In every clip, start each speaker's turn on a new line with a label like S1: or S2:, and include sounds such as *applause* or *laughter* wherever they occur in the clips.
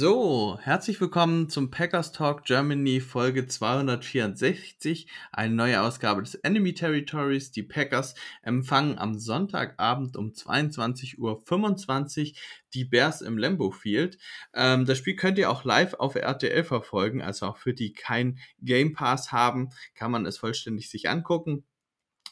S1: So, herzlich willkommen zum Packers Talk Germany Folge 264, eine neue Ausgabe des Enemy Territories. Die Packers empfangen am Sonntagabend um 22.25 Uhr die Bears im Lambeau Field. Ähm, das Spiel könnt ihr auch live auf RTL verfolgen, also auch für die kein Game Pass haben, kann man es vollständig sich angucken.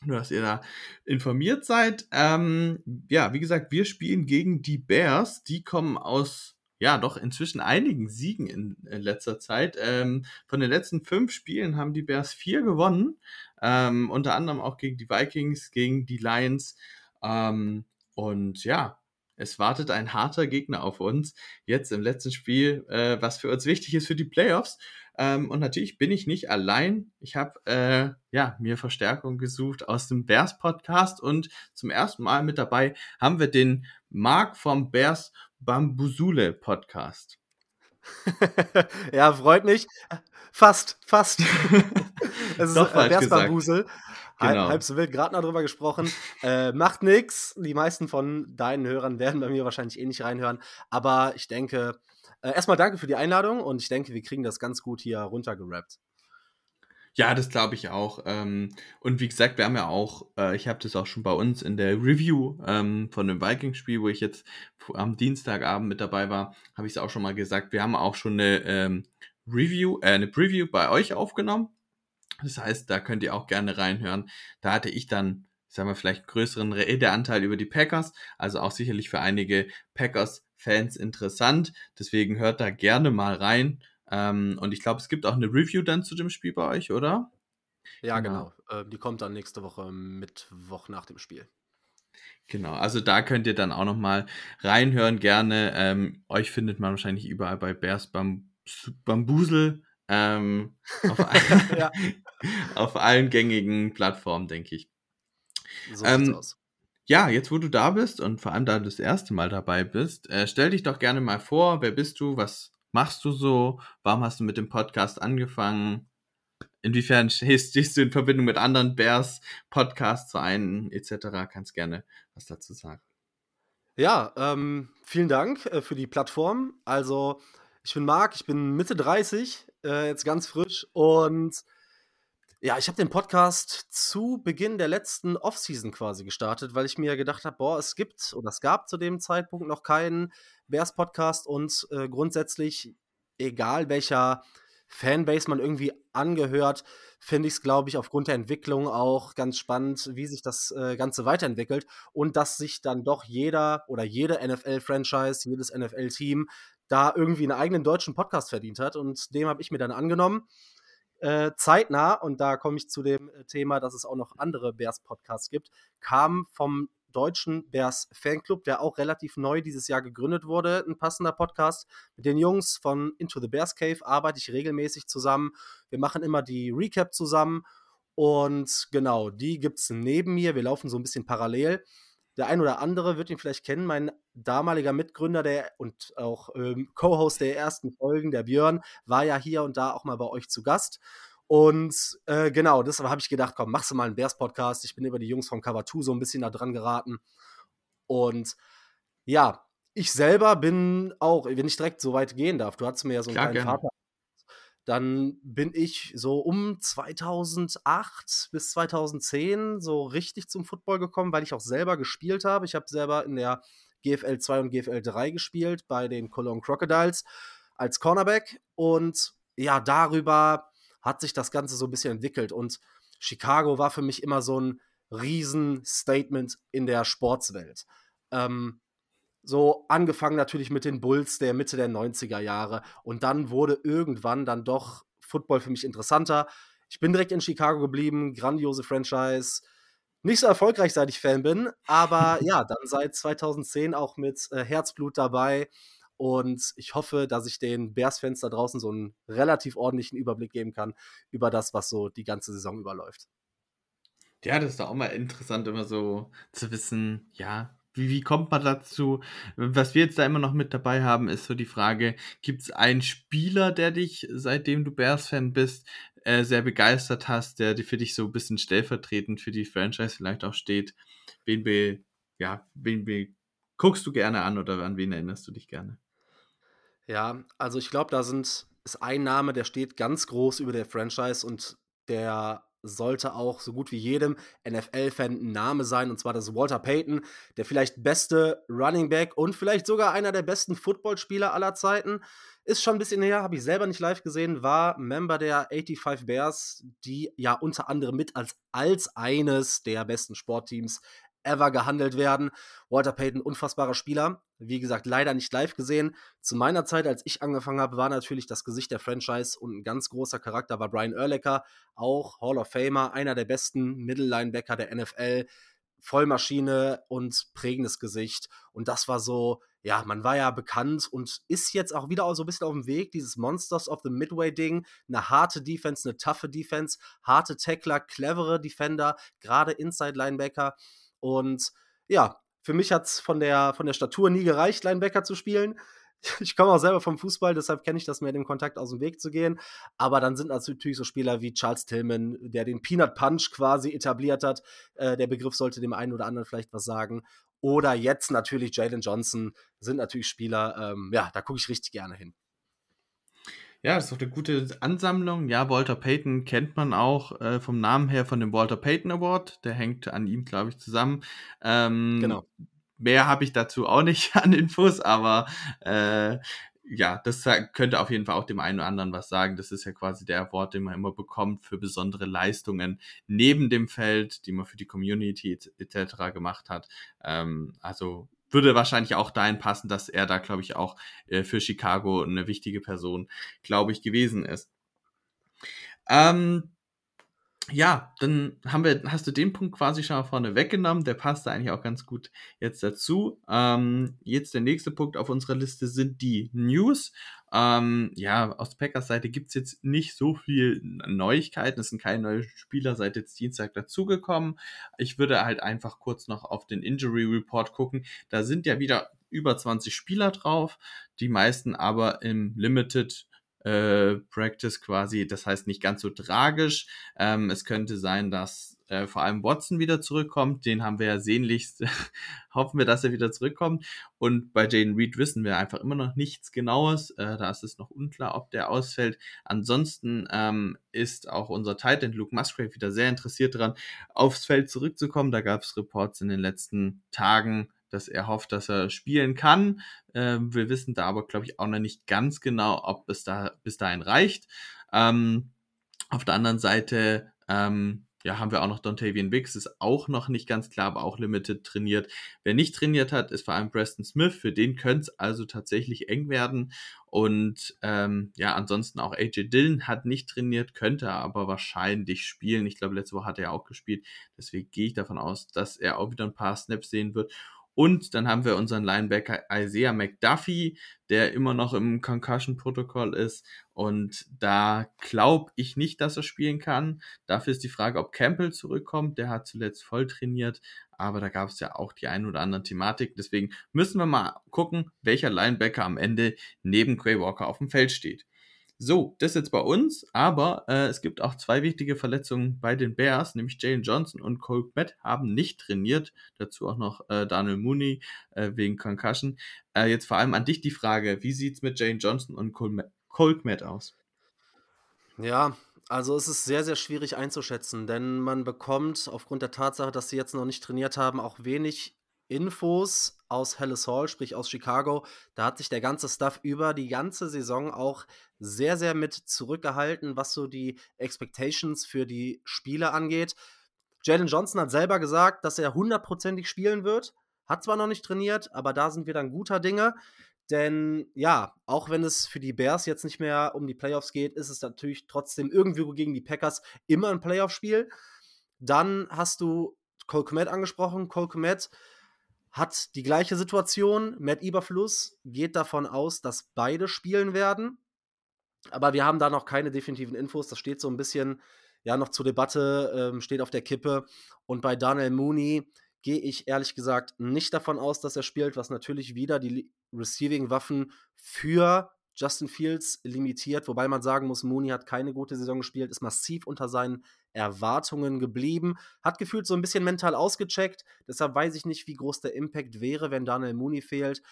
S1: Nur, dass ihr da informiert seid. Ähm, ja, wie gesagt, wir spielen gegen die Bears. Die kommen aus ja, doch inzwischen einigen Siegen in, in letzter Zeit. Ähm, von den letzten fünf Spielen haben die Bears vier gewonnen. Ähm, unter anderem auch gegen die Vikings, gegen die Lions. Ähm, und ja, es wartet ein harter Gegner auf uns. Jetzt im letzten Spiel, äh, was für uns wichtig ist für die Playoffs. Ähm, und natürlich bin ich nicht allein. Ich habe äh, ja, mir Verstärkung gesucht aus dem Bears Podcast und zum ersten Mal mit dabei haben wir den Marc vom Bears Bambusule Podcast. *laughs*
S2: ja, freut mich. Fast, fast. *laughs* Es ist
S1: Doch
S2: äh, Bears
S1: gesagt.
S2: Bambusel. Halb,
S1: Genau.
S2: halb so wild, gerade noch drüber gesprochen. Äh, macht nix. Die meisten von deinen Hörern werden bei mir wahrscheinlich eh nicht reinhören. Aber ich denke, äh, erstmal danke für die Einladung und ich denke, wir kriegen das ganz gut hier runtergerappt.
S1: Ja, das glaube ich auch. Ähm, und wie gesagt, wir haben ja auch, äh, ich habe das auch schon bei uns in der Review ähm, von dem Vikings-Spiel, wo ich jetzt am Dienstagabend mit dabei war, habe ich es auch schon mal gesagt. Wir haben auch schon eine ähm, Review, äh, eine Preview bei euch aufgenommen. Das heißt, da könnt ihr auch gerne reinhören. Da hatte ich dann, sagen wir, vielleicht größeren Redeanteil über die Packers, also auch sicherlich für einige Packers-Fans interessant. Deswegen hört da gerne mal rein. Ähm, und ich glaube, es gibt auch eine Review dann zu dem Spiel bei euch, oder?
S2: Ja,
S1: Genau.
S2: genau. Äh, die kommt dann nächste Woche Mittwoch nach dem Spiel.
S1: Genau, also da könnt ihr dann auch noch mal reinhören, gerne. Ähm, euch findet man wahrscheinlich überall bei Bears Bam Bambusel ähm, *laughs* auf,
S2: Ja. *laughs*
S1: auf allen gängigen Plattformen, denke ich.
S2: So
S1: Ähm,
S2: sieht's aus.
S1: Ja, jetzt wo du da bist und vor allem da du das erste Mal dabei bist, äh, stell dich doch gerne mal vor, wer bist du, was machst du so, warum hast du mit dem Podcast angefangen, inwiefern *laughs* stehst, du in Verbindung mit anderen Bears, Podcast-Vereinen etc., kannst gerne was dazu sagen.
S2: Ja, ähm, vielen Dank äh, für die Plattform. Also, ich bin Marc, ich bin Mitte 30, äh, jetzt ganz frisch. Und ja, ich habe den Podcast zu Beginn der letzten Offseason quasi gestartet, weil ich mir gedacht habe, boah, es gibt oder es gab zu dem Zeitpunkt noch keinen Bears-Podcast und äh, grundsätzlich, egal welcher Fanbase man irgendwie angehört, finde ich es, glaube ich, aufgrund der Entwicklung auch ganz spannend, wie sich das äh, Ganze weiterentwickelt und dass sich dann doch jeder oder jede NFL-Franchise, jedes NFL-Team da irgendwie einen eigenen deutschen Podcast verdient hat. Und dem habe ich mir dann angenommen. Äh, zeitnah, und da komme ich zu dem äh, Thema, dass es auch noch andere Bears-Podcasts gibt, kam vom deutschen Bears Fanclub, der auch relativ neu dieses Jahr gegründet wurde, ein passender Podcast. Mit den Jungs von Into the Bears Cave arbeite ich regelmäßig zusammen. Wir machen immer die Recap zusammen und genau, die gibt es neben mir. Wir laufen so ein bisschen parallel. Der ein oder andere wird ihn vielleicht kennen, mein damaliger Mitgründer der, und auch ähm, Co-Host der ersten Folgen, der Björn, war ja hier und da auch mal bei euch zu Gast. Und äh, genau, deshalb habe ich gedacht, komm, machst du mal einen Bears-Podcast. Ich bin über die Jungs vom Cover 2 so ein bisschen da dran geraten. Und ja, ich selber bin auch, wenn ich direkt so weit gehen darf, du hattest mir ja so einen
S1: Klar,
S2: kleinen
S1: gerne.
S2: Vater dann bin ich so um 2008 bis 2010 so richtig zum Football gekommen, weil ich auch selber gespielt habe. Ich habe selber in der GFL 2 und GFL 3 gespielt bei den Cologne Crocodiles als Cornerback und ja, darüber hat sich das Ganze so ein bisschen entwickelt und Chicago war für mich immer so ein Riesen-Statement in der Sportswelt. Ähm, so angefangen natürlich mit den Bulls der Mitte der 90er Jahre und dann wurde irgendwann dann doch Football für mich interessanter. Ich bin direkt in Chicago geblieben, grandiose Franchise. Nicht so erfolgreich, seit ich Fan bin, aber *laughs* ja, dann seit 2010 auch mit äh, Herzblut dabei Und ich hoffe, dass ich den Bears-Fans da draußen so einen relativ ordentlichen Überblick geben kann über das, was so die ganze Saison überläuft.
S1: Ja, das ist auch mal interessant, immer so zu wissen, ja, wie, wie kommt man dazu? Was wir jetzt da immer noch mit dabei haben, ist so die Frage, gibt es einen Spieler, der dich, seitdem du Bears-Fan bist, äh, sehr begeistert hast, der für dich so ein bisschen stellvertretend für die Franchise vielleicht auch steht? Wen, be, ja, wen be, guckst du gerne an oder an wen erinnerst du dich gerne?
S2: Ja, also ich glaube, da sind, ist ein Name, der steht ganz groß über der Franchise und der sollte auch so gut wie jedem NFL-Fan ein Name sein, und zwar das Walter Payton, der vielleicht beste Running Back und vielleicht sogar einer der besten Footballspieler aller Zeiten. Ist schon ein bisschen her, habe ich selber nicht live gesehen, war Member der 85 Bears, die ja unter anderem mit als, als eines der besten Sportteams ever gehandelt werden. Walter Payton, unfassbarer Spieler. Wie gesagt, leider nicht live gesehen. Zu meiner Zeit, als ich angefangen habe, war natürlich das Gesicht der Franchise und ein ganz großer Charakter war Brian Urlacher, auch Hall of Famer, einer der besten Mittellinebacker der NFL. Vollmaschine und prägendes Gesicht. Und das war so, ja, man war ja bekannt und ist jetzt auch wieder so ein bisschen auf dem Weg, dieses Monsters of the Midway-Ding. Eine harte Defense, eine taffe Defense, harte Tackler, clevere Defender, gerade Inside-Linebacker. Und ja, für mich hat es von der, von der Statur nie gereicht, Linebacker zu spielen. *laughs* Ich komme auch selber vom Fußball, deshalb kenne ich das mehr, dem Kontakt aus dem Weg zu gehen. Aber dann sind natürlich so Spieler wie Charles Tillman, der den Peanut Punch quasi etabliert hat. Äh, der Begriff sollte dem einen oder anderen vielleicht was sagen. Oder jetzt natürlich Jalen Johnson sind natürlich Spieler, ähm, ja, da gucke ich richtig gerne hin.
S1: Ja, das ist doch eine gute Ansammlung. Ja, Walter Payton kennt man auch äh, vom Namen her von dem Walter Payton Award. Der hängt an ihm, glaube ich, zusammen. Ähm,
S2: genau.
S1: Mehr habe ich dazu auch nicht *laughs* an Infos, aber äh, ja, das könnte auf jeden Fall auch dem einen oder anderen was sagen. Das ist ja quasi der Award, den man immer bekommt für besondere Leistungen neben dem Feld, die man für die Community etc. gemacht hat. Ähm, also würde wahrscheinlich auch dahin passen, dass er da, glaube ich, auch äh, für Chicago eine wichtige Person, glaube ich, gewesen ist. Ähm, ja, dann haben wir, hast du den Punkt quasi schon mal vorne weggenommen. Der passt da eigentlich auch ganz gut jetzt dazu. Ähm, jetzt der nächste Punkt auf unserer Liste sind die News. Ähm, ja, aus Packers Seite gibt es jetzt nicht so viel Neuigkeiten. Es sind keine neuen Spieler seit jetzt Dienstag dazugekommen. Ich würde halt einfach kurz noch auf den Injury Report gucken. Da sind ja wieder über 20 Spieler drauf, die meisten aber im Limited äh, Practice quasi. Das heißt nicht ganz so tragisch. Ähm, es könnte sein, dass äh, vor allem Watson wieder zurückkommt. Den haben wir ja sehnlichst. *laughs* hoffen wir, dass er wieder zurückkommt. Und bei Jaden Reed wissen wir einfach immer noch nichts Genaues. Äh, da ist es noch unklar, ob der ausfällt. Ansonsten ähm, ist auch unser Titan Luke Musgrave wieder sehr interessiert daran, aufs Feld zurückzukommen. Da gab es Reports in den letzten Tagen, dass er hofft, dass er spielen kann. Ähm, wir wissen da aber, glaube ich, auch noch nicht ganz genau, ob es da bis dahin reicht. Ähm, auf der anderen Seite ähm, ja, haben wir auch noch Dontavian Wicks, ist auch noch nicht ganz klar, aber auch limited trainiert. Wer nicht trainiert hat, ist vor allem Preston Smith. Für den könnte es also tatsächlich eng werden. Und ähm, ja, ansonsten auch AJ Dillon hat nicht trainiert, könnte aber wahrscheinlich spielen. Ich glaube, letzte Woche hat er auch gespielt. Deswegen gehe ich davon aus, dass er auch wieder ein paar Snaps sehen wird. Und dann haben wir unseren Linebacker Isaiah McDuffie, der immer noch im Concussion-Protokoll ist. Und da glaube ich nicht, dass er spielen kann. Dafür ist die Frage, ob Campbell zurückkommt. Der hat zuletzt voll trainiert, aber da gab es ja auch die ein oder anderen Thematik. Deswegen müssen wir mal gucken, welcher Linebacker am Ende neben Quay Walker auf dem Feld steht. So, das jetzt bei uns, aber äh, es gibt auch zwei wichtige Verletzungen bei den Bears, nämlich Jalen Johnson und Cole Kmet haben nicht trainiert. Dazu auch noch äh, Daniel Mooney äh, wegen Concussion. Äh, jetzt vor allem an dich die Frage, wie sieht es mit Jalen Johnson und Cole, Kmet aus?
S2: Ja, also es ist sehr, sehr schwierig einzuschätzen, denn man bekommt aufgrund der Tatsache, dass sie jetzt noch nicht trainiert haben, auch wenig Infos aus Hallis Hall, sprich aus Chicago. Da hat sich der ganze Stuff über die ganze Saison auch sehr, sehr mit zurückgehalten, was so die Expectations für die Spiele angeht. Jalen Johnson hat selber gesagt, dass er hundertprozentig spielen wird. Hat zwar noch nicht trainiert, aber da sind wir dann guter Dinge. Denn ja, auch wenn es für die Bears jetzt nicht mehr um die Playoffs geht, ist es natürlich trotzdem irgendwo gegen die Packers immer ein Playoff-Spiel. Dann hast du Cole Komet angesprochen. Cole Komet hat die gleiche Situation. Matt Eberfluss geht davon aus, dass beide spielen werden. Aber wir haben da noch keine definitiven Infos. Das steht so ein bisschen ja noch zur Debatte, ähm, steht auf der Kippe. Und bei Daniel Mooney gehe ich ehrlich gesagt nicht davon aus, dass er spielt, was natürlich wieder die Receiving-Waffen für Justin Fields limitiert, wobei man sagen muss, Mooney hat keine gute Saison gespielt, ist massiv unter seinen Erwartungen geblieben, hat gefühlt so ein bisschen mental ausgecheckt, deshalb weiß ich nicht, wie groß der Impact wäre, wenn Daniel Mooney fehlt.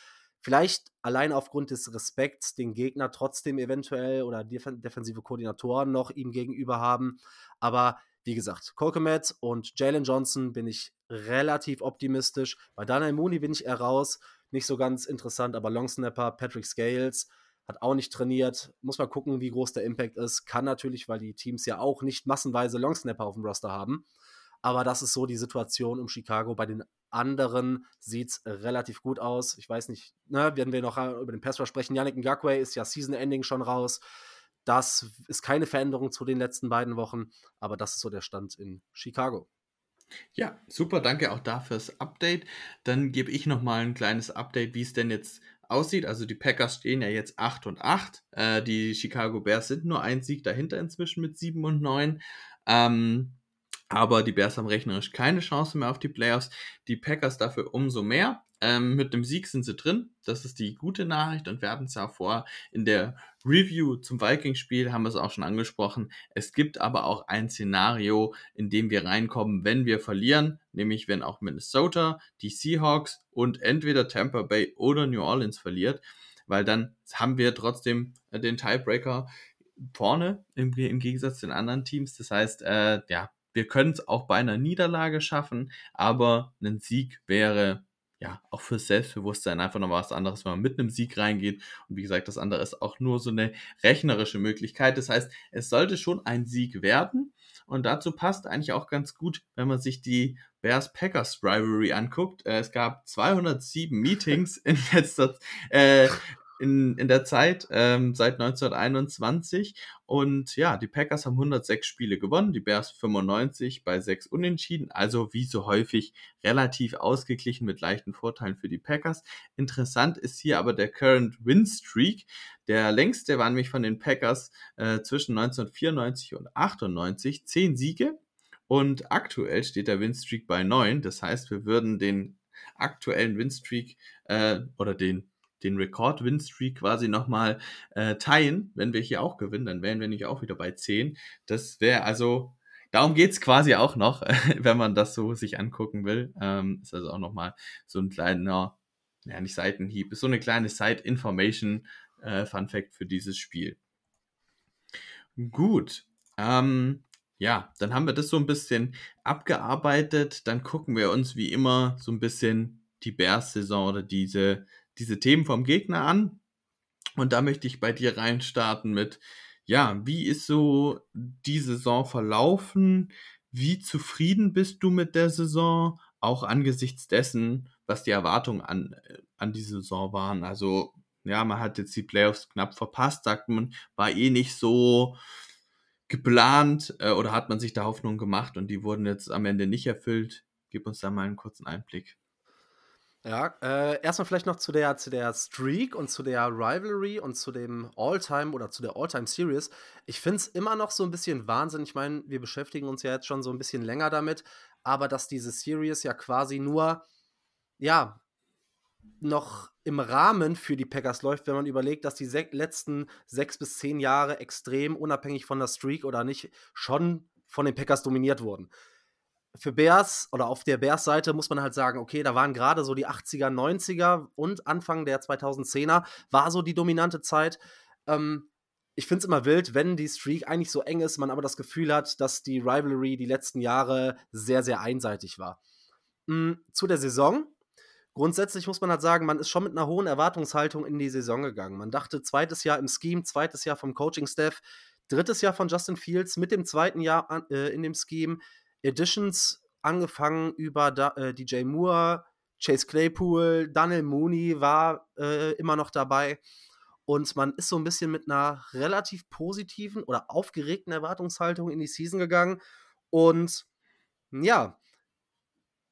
S2: Vielleicht allein aufgrund des Respekts den Gegner trotzdem eventuell oder def defensive Koordinatoren noch ihm gegenüber haben, aber wie gesagt, Kolkemet und Jalen Johnson bin ich relativ optimistisch. Bei Daniel Mooney bin ich eher raus. Nicht so ganz interessant, aber Longsnapper, Patrick Scales, hat auch nicht trainiert. Muss mal gucken, wie groß der Impact ist. Kann natürlich, weil die Teams ja auch nicht massenweise Longsnapper auf dem Roster haben. Aber das ist so die Situation um Chicago. Bei den anderen sieht es relativ gut aus. Ich weiß nicht, ne, werden wir noch äh, über den Passrush sprechen. Yannick Ngakwe ist ja Season Ending schon raus. Das ist keine Veränderung zu den letzten beiden Wochen, aber das ist so der Stand in Chicago.
S1: Ja, super, danke auch dafür das Update. Dann gebe ich nochmal ein kleines Update, wie es denn jetzt aussieht. Also die Packers stehen ja jetzt 8 und 8. Äh, die Chicago Bears sind nur ein Sieg dahinter inzwischen mit 7 und 9. Ähm, aber die Bears haben rechnerisch keine Chance mehr auf die Playoffs. Die Packers dafür umso mehr. Ähm, mit dem Sieg sind sie drin. Das ist die gute Nachricht und wir hatten es ja vor in der Review zum Vikings-Spiel, haben wir es auch schon angesprochen. Es gibt aber auch ein Szenario, in dem wir reinkommen, wenn wir verlieren, nämlich wenn auch Minnesota, die Seahawks und entweder Tampa Bay oder New Orleans verliert, weil dann haben wir trotzdem den Tiebreaker vorne im, im Gegensatz zu den anderen Teams. Das heißt, äh, ja, wir können es auch bei einer Niederlage schaffen, aber ein Sieg wäre ja, auch fürs Selbstbewusstsein einfach noch was anderes, wenn man mit einem Sieg reingeht. Und wie gesagt, das andere ist auch nur so eine rechnerische Möglichkeit. Das heißt, es sollte schon ein Sieg werden. Und dazu passt eigentlich auch ganz gut, wenn man sich die Bears-Packers Rivalry anguckt. Äh, es gab 207 Meetings in letzter, äh, in, in der Zeit ähm, seit 1921. Und ja, die Packers haben 106 Spiele gewonnen, die Bears 95 bei 6 Unentschieden. Also wie so häufig relativ ausgeglichen mit leichten Vorteilen für die Packers. Interessant ist hier aber der Current Win Streak. Der längste war nämlich von den Packers äh, zwischen 1994 und 98. 10 Siege. Und aktuell steht der Winstreak bei 9. Das heißt, wir würden den aktuellen Winstreak äh, oder den den Rekord-Win-Streak quasi nochmal äh, teilen, wenn wir hier auch gewinnen, dann wären wir nicht auch wieder bei 10. Das wäre also, darum geht es quasi auch noch, *laughs* wenn man das so sich angucken will. Ähm, ist also auch nochmal so ein kleiner, ja nicht Seitenhieb, ist so eine kleine Side-Information äh, Fun-Fact für dieses Spiel. Gut, ähm, ja, dann haben wir das so ein bisschen abgearbeitet. Dann gucken wir uns wie immer so ein bisschen die Bears-Saison oder diese diese Themen vom Gegner an. Und da möchte ich bei dir reinstarten mit, ja, wie ist so die Saison verlaufen? Wie zufrieden bist du mit der Saison? Auch angesichts dessen, was die Erwartungen an, an die Saison waren. Also, ja, man hat jetzt die Playoffs knapp verpasst, sagt man, war eh nicht so geplant äh, oder hat man sich da Hoffnung gemacht und die wurden jetzt am Ende nicht erfüllt. Gib uns da mal einen kurzen Einblick.
S2: Ja, äh, erstmal vielleicht noch zu der, zu der Streak und zu der Rivalry und zu dem All-Time oder zu der All-Time-Series. Ich finde es immer noch so ein bisschen Wahnsinn. Ich meine, wir beschäftigen uns ja jetzt schon so ein bisschen länger damit, aber dass diese Series ja quasi nur, ja, noch im Rahmen für die Packers läuft, wenn man überlegt, dass die se letzten sechs bis zehn Jahre extrem unabhängig von der Streak oder nicht schon von den Packers dominiert wurden für Bears oder auf der Bears-Seite muss man halt sagen, okay, da waren gerade so die 80er, 90er und Anfang der 2010er war so die dominante Zeit. Ähm, ich finde es immer wild, wenn die Streak eigentlich so eng ist, man aber das Gefühl hat, dass die Rivalry die letzten Jahre sehr, sehr einseitig war. Mhm, zu der Saison. Grundsätzlich muss man halt sagen, man ist schon mit einer hohen Erwartungshaltung in die Saison gegangen. Man dachte, zweites Jahr im Scheme, zweites Jahr vom Coaching-Staff, drittes Jahr von Justin Fields mit dem zweiten Jahr äh, in dem Scheme Editions angefangen über da, äh, DJ Moore, Chase Claypool, Daniel Mooney war äh, immer noch dabei. Und man ist so ein bisschen mit einer relativ positiven oder aufgeregten Erwartungshaltung in die Season gegangen. Und ja,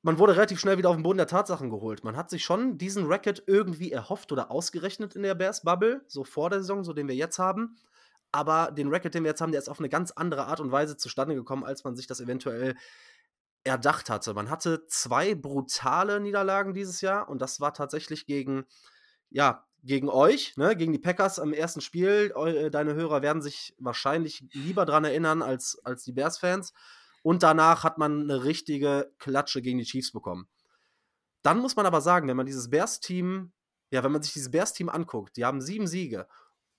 S2: man wurde relativ schnell wieder auf den Boden der Tatsachen geholt. Man hat sich schon diesen Racket irgendwie erhofft oder ausgerechnet in der Bears Bubble, so vor der Saison, so den wir jetzt haben. Aber den Racket, den wir jetzt haben, der ist auf eine ganz andere Art und Weise zustande gekommen, als man sich das eventuell erdacht hatte. Man hatte zwei brutale Niederlagen dieses Jahr und das war tatsächlich gegen, ja, gegen euch, ne, gegen die Packers am ersten Spiel. Eu, deine Hörer werden sich wahrscheinlich lieber dran erinnern als, als die Bears-Fans. Und danach hat man eine richtige Klatsche gegen die Chiefs bekommen. Dann muss man aber sagen, wenn man dieses Bears-Team, ja, wenn man sich dieses Bears-Team anguckt, die haben sieben Siege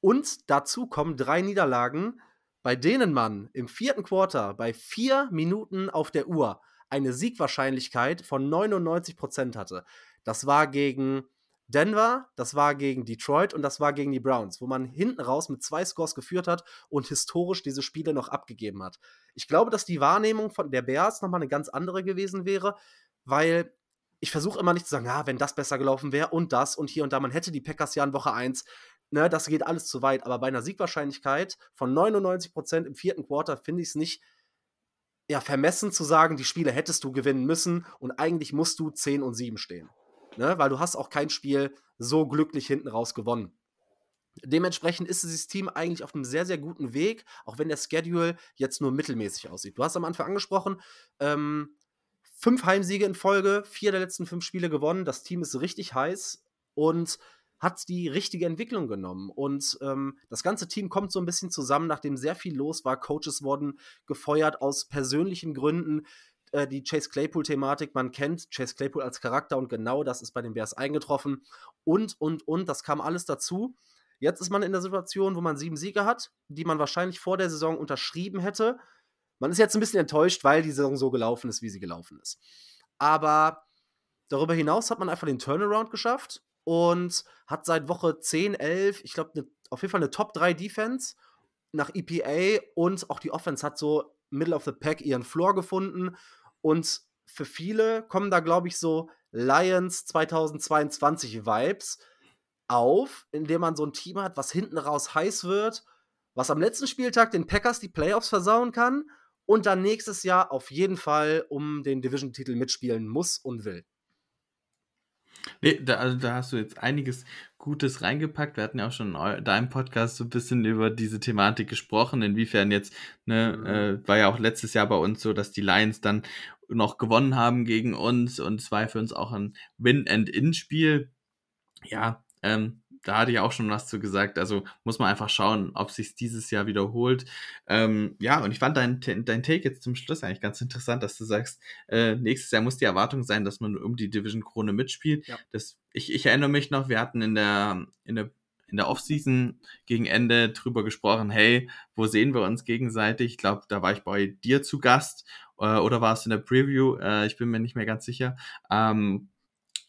S2: und dazu kommen drei Niederlagen, bei denen man im vierten Quarter bei vier Minuten auf der Uhr eine Siegwahrscheinlichkeit von 99% hatte. Das war gegen Denver, das war gegen Detroit und das war gegen die Browns, wo man hinten raus mit zwei Scores geführt hat und historisch diese Spiele noch abgegeben hat. Ich glaube, dass die Wahrnehmung von der Bears nochmal eine ganz andere gewesen wäre, weil ich versuche immer nicht zu sagen, ja, wenn das besser gelaufen wäre und das und hier und da, man hätte die Packers ja in Woche 1, ne, das geht alles zu weit, aber bei einer Siegwahrscheinlichkeit von 99% im vierten Quarter finde ich es nicht ja, vermessen zu sagen, die Spiele hättest du gewinnen müssen und eigentlich musst du 10 und 7 stehen. Ne? Weil du hast auch kein Spiel so glücklich hinten raus gewonnen. Dementsprechend ist dieses Team eigentlich auf einem sehr, sehr guten Weg, auch wenn der Schedule jetzt nur mittelmäßig aussieht. Du hast am Anfang angesprochen, ähm, fünf Heimsiege in Folge, vier der letzten fünf Spiele gewonnen. Das Team ist richtig heiß und hat die richtige Entwicklung genommen. Und ähm, das ganze Team kommt so ein bisschen zusammen, nachdem sehr viel los war. Coaches wurden gefeuert aus persönlichen Gründen. Äh, die Chase Claypool-Thematik, man kennt Chase Claypool als Charakter und genau das ist bei den Bears eingetroffen. Und, und, und, das kam alles dazu. Jetzt ist man in der Situation, wo man sieben Siege hat, die man wahrscheinlich vor der Saison unterschrieben hätte. Man ist jetzt ein bisschen enttäuscht, weil die Saison so gelaufen ist, wie sie gelaufen ist. Aber darüber hinaus hat man einfach den Turnaround geschafft und hat seit Woche 10, 11, ich glaube, ne, auf jeden Fall eine Top 3 Defense nach EPA und auch die Offense hat so Middle of the Pack ihren Floor gefunden. Und für viele kommen da, glaube ich, so Lions 2022 Vibes auf, indem man so ein Team hat, was hinten raus heiß wird, was am letzten Spieltag den Packers die Playoffs versauen kann und dann nächstes Jahr auf jeden Fall um den Division-Titel mitspielen muss und will.
S1: Nee, da, also da hast du jetzt einiges Gutes reingepackt. Wir hatten ja auch schon in deinem Podcast so ein bisschen über diese Thematik gesprochen, inwiefern jetzt, ne, mhm. äh, war ja auch letztes Jahr bei uns so, dass die Lions dann noch gewonnen haben gegen uns und es war für uns auch ein Win-and-In-Spiel. Ja, ähm, da hatte ich auch schon was zu gesagt. Also muss man einfach schauen, ob sich dieses Jahr wiederholt. Ähm, ja, und ich fand dein, dein Take jetzt zum Schluss eigentlich ganz interessant, dass du sagst, äh, nächstes Jahr muss die Erwartung sein, dass man um die Division Krone mitspielt. Ja. Das, ich, ich erinnere mich noch, wir hatten in der, in der in der Offseason gegen Ende drüber gesprochen, hey, wo sehen wir uns gegenseitig? Ich glaube, da war ich bei dir zu Gast äh, oder war es in der Preview? Äh, ich bin mir nicht mehr ganz sicher. Ähm,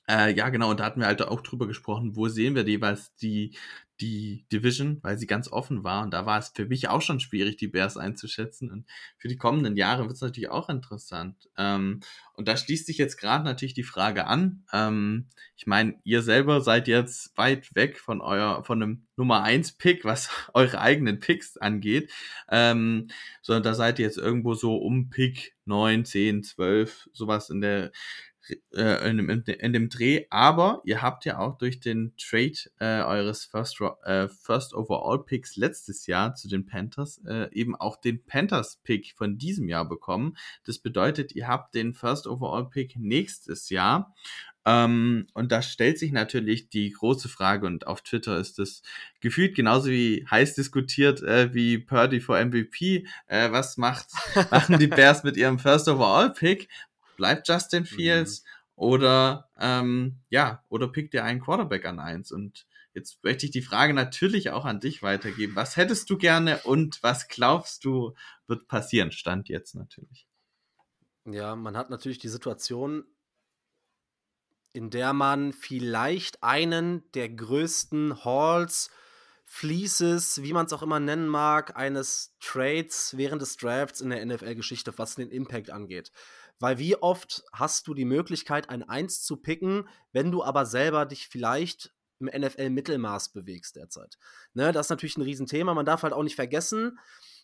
S1: äh, ja, genau, und da hatten wir halt auch drüber gesprochen, wo sehen wir jeweils die, die Division, weil sie ganz offen war. Und da war es für mich auch schon schwierig, die Bears einzuschätzen. Und für die kommenden Jahre wird es natürlich auch interessant. Ähm, und da schließt sich jetzt gerade natürlich die Frage an. Ähm, ich meine, ihr selber seid jetzt weit weg von euer, von einem Nummer 1 Pick, was *laughs* eure eigenen Picks angeht. Ähm, sondern da seid ihr jetzt irgendwo so um Pick 9, 10, 12, sowas in der äh, in, dem, in, dem Dreh, aber ihr habt ja auch durch den Trade äh, eures First, äh, First Overall Picks letztes Jahr zu den Panthers äh, eben auch den Panthers Pick von diesem Jahr bekommen. Das bedeutet, ihr habt den First Overall Pick nächstes Jahr. Ähm, und da stellt sich natürlich die große Frage, und auf Twitter ist das gefühlt genauso wie heiß diskutiert äh, wie Purdy vor MVP. Äh, was macht, *laughs* machen die Bears mit ihrem First Overall Pick? Bleibt Justin Fields mhm. oder ähm, ja, oder pickt ihr einen Quarterback an eins? Und jetzt möchte ich die Frage natürlich auch an dich weitergeben. Was hättest du gerne und was glaubst du wird passieren? Stand jetzt natürlich.
S2: Ja, man hat natürlich die Situation, in der man vielleicht einen der größten Halls, Fleeces, wie man es auch immer nennen mag, eines Trades während des Drafts in der NFL-Geschichte, was den Impact angeht. Weil wie oft hast du die Möglichkeit, ein 1 zu picken, wenn du aber selber dich vielleicht im NFL-Mittelmaß bewegst derzeit? Ne, das ist natürlich ein Riesenthema. Man darf halt auch nicht vergessen,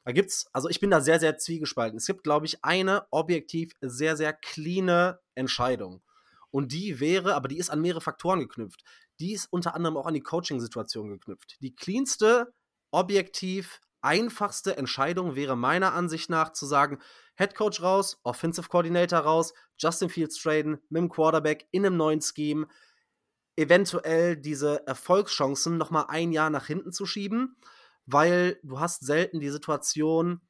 S2: Da gibt's, also ich bin da sehr, sehr zwiegespalten. Es gibt, glaube ich, eine objektiv sehr, sehr cleane Entscheidung. Und die wäre, aber die ist an mehrere Faktoren geknüpft. Die ist unter anderem auch an die Coaching-Situation geknüpft. Die cleanste, objektiv einfachste Entscheidung wäre meiner Ansicht nach zu sagen, Head Coach raus, Offensive Coordinator raus, Justin Fields traden mit dem Quarterback in einem neuen Scheme, eventuell diese Erfolgschancen noch mal ein Jahr nach hinten zu schieben, weil du hast selten die Situation,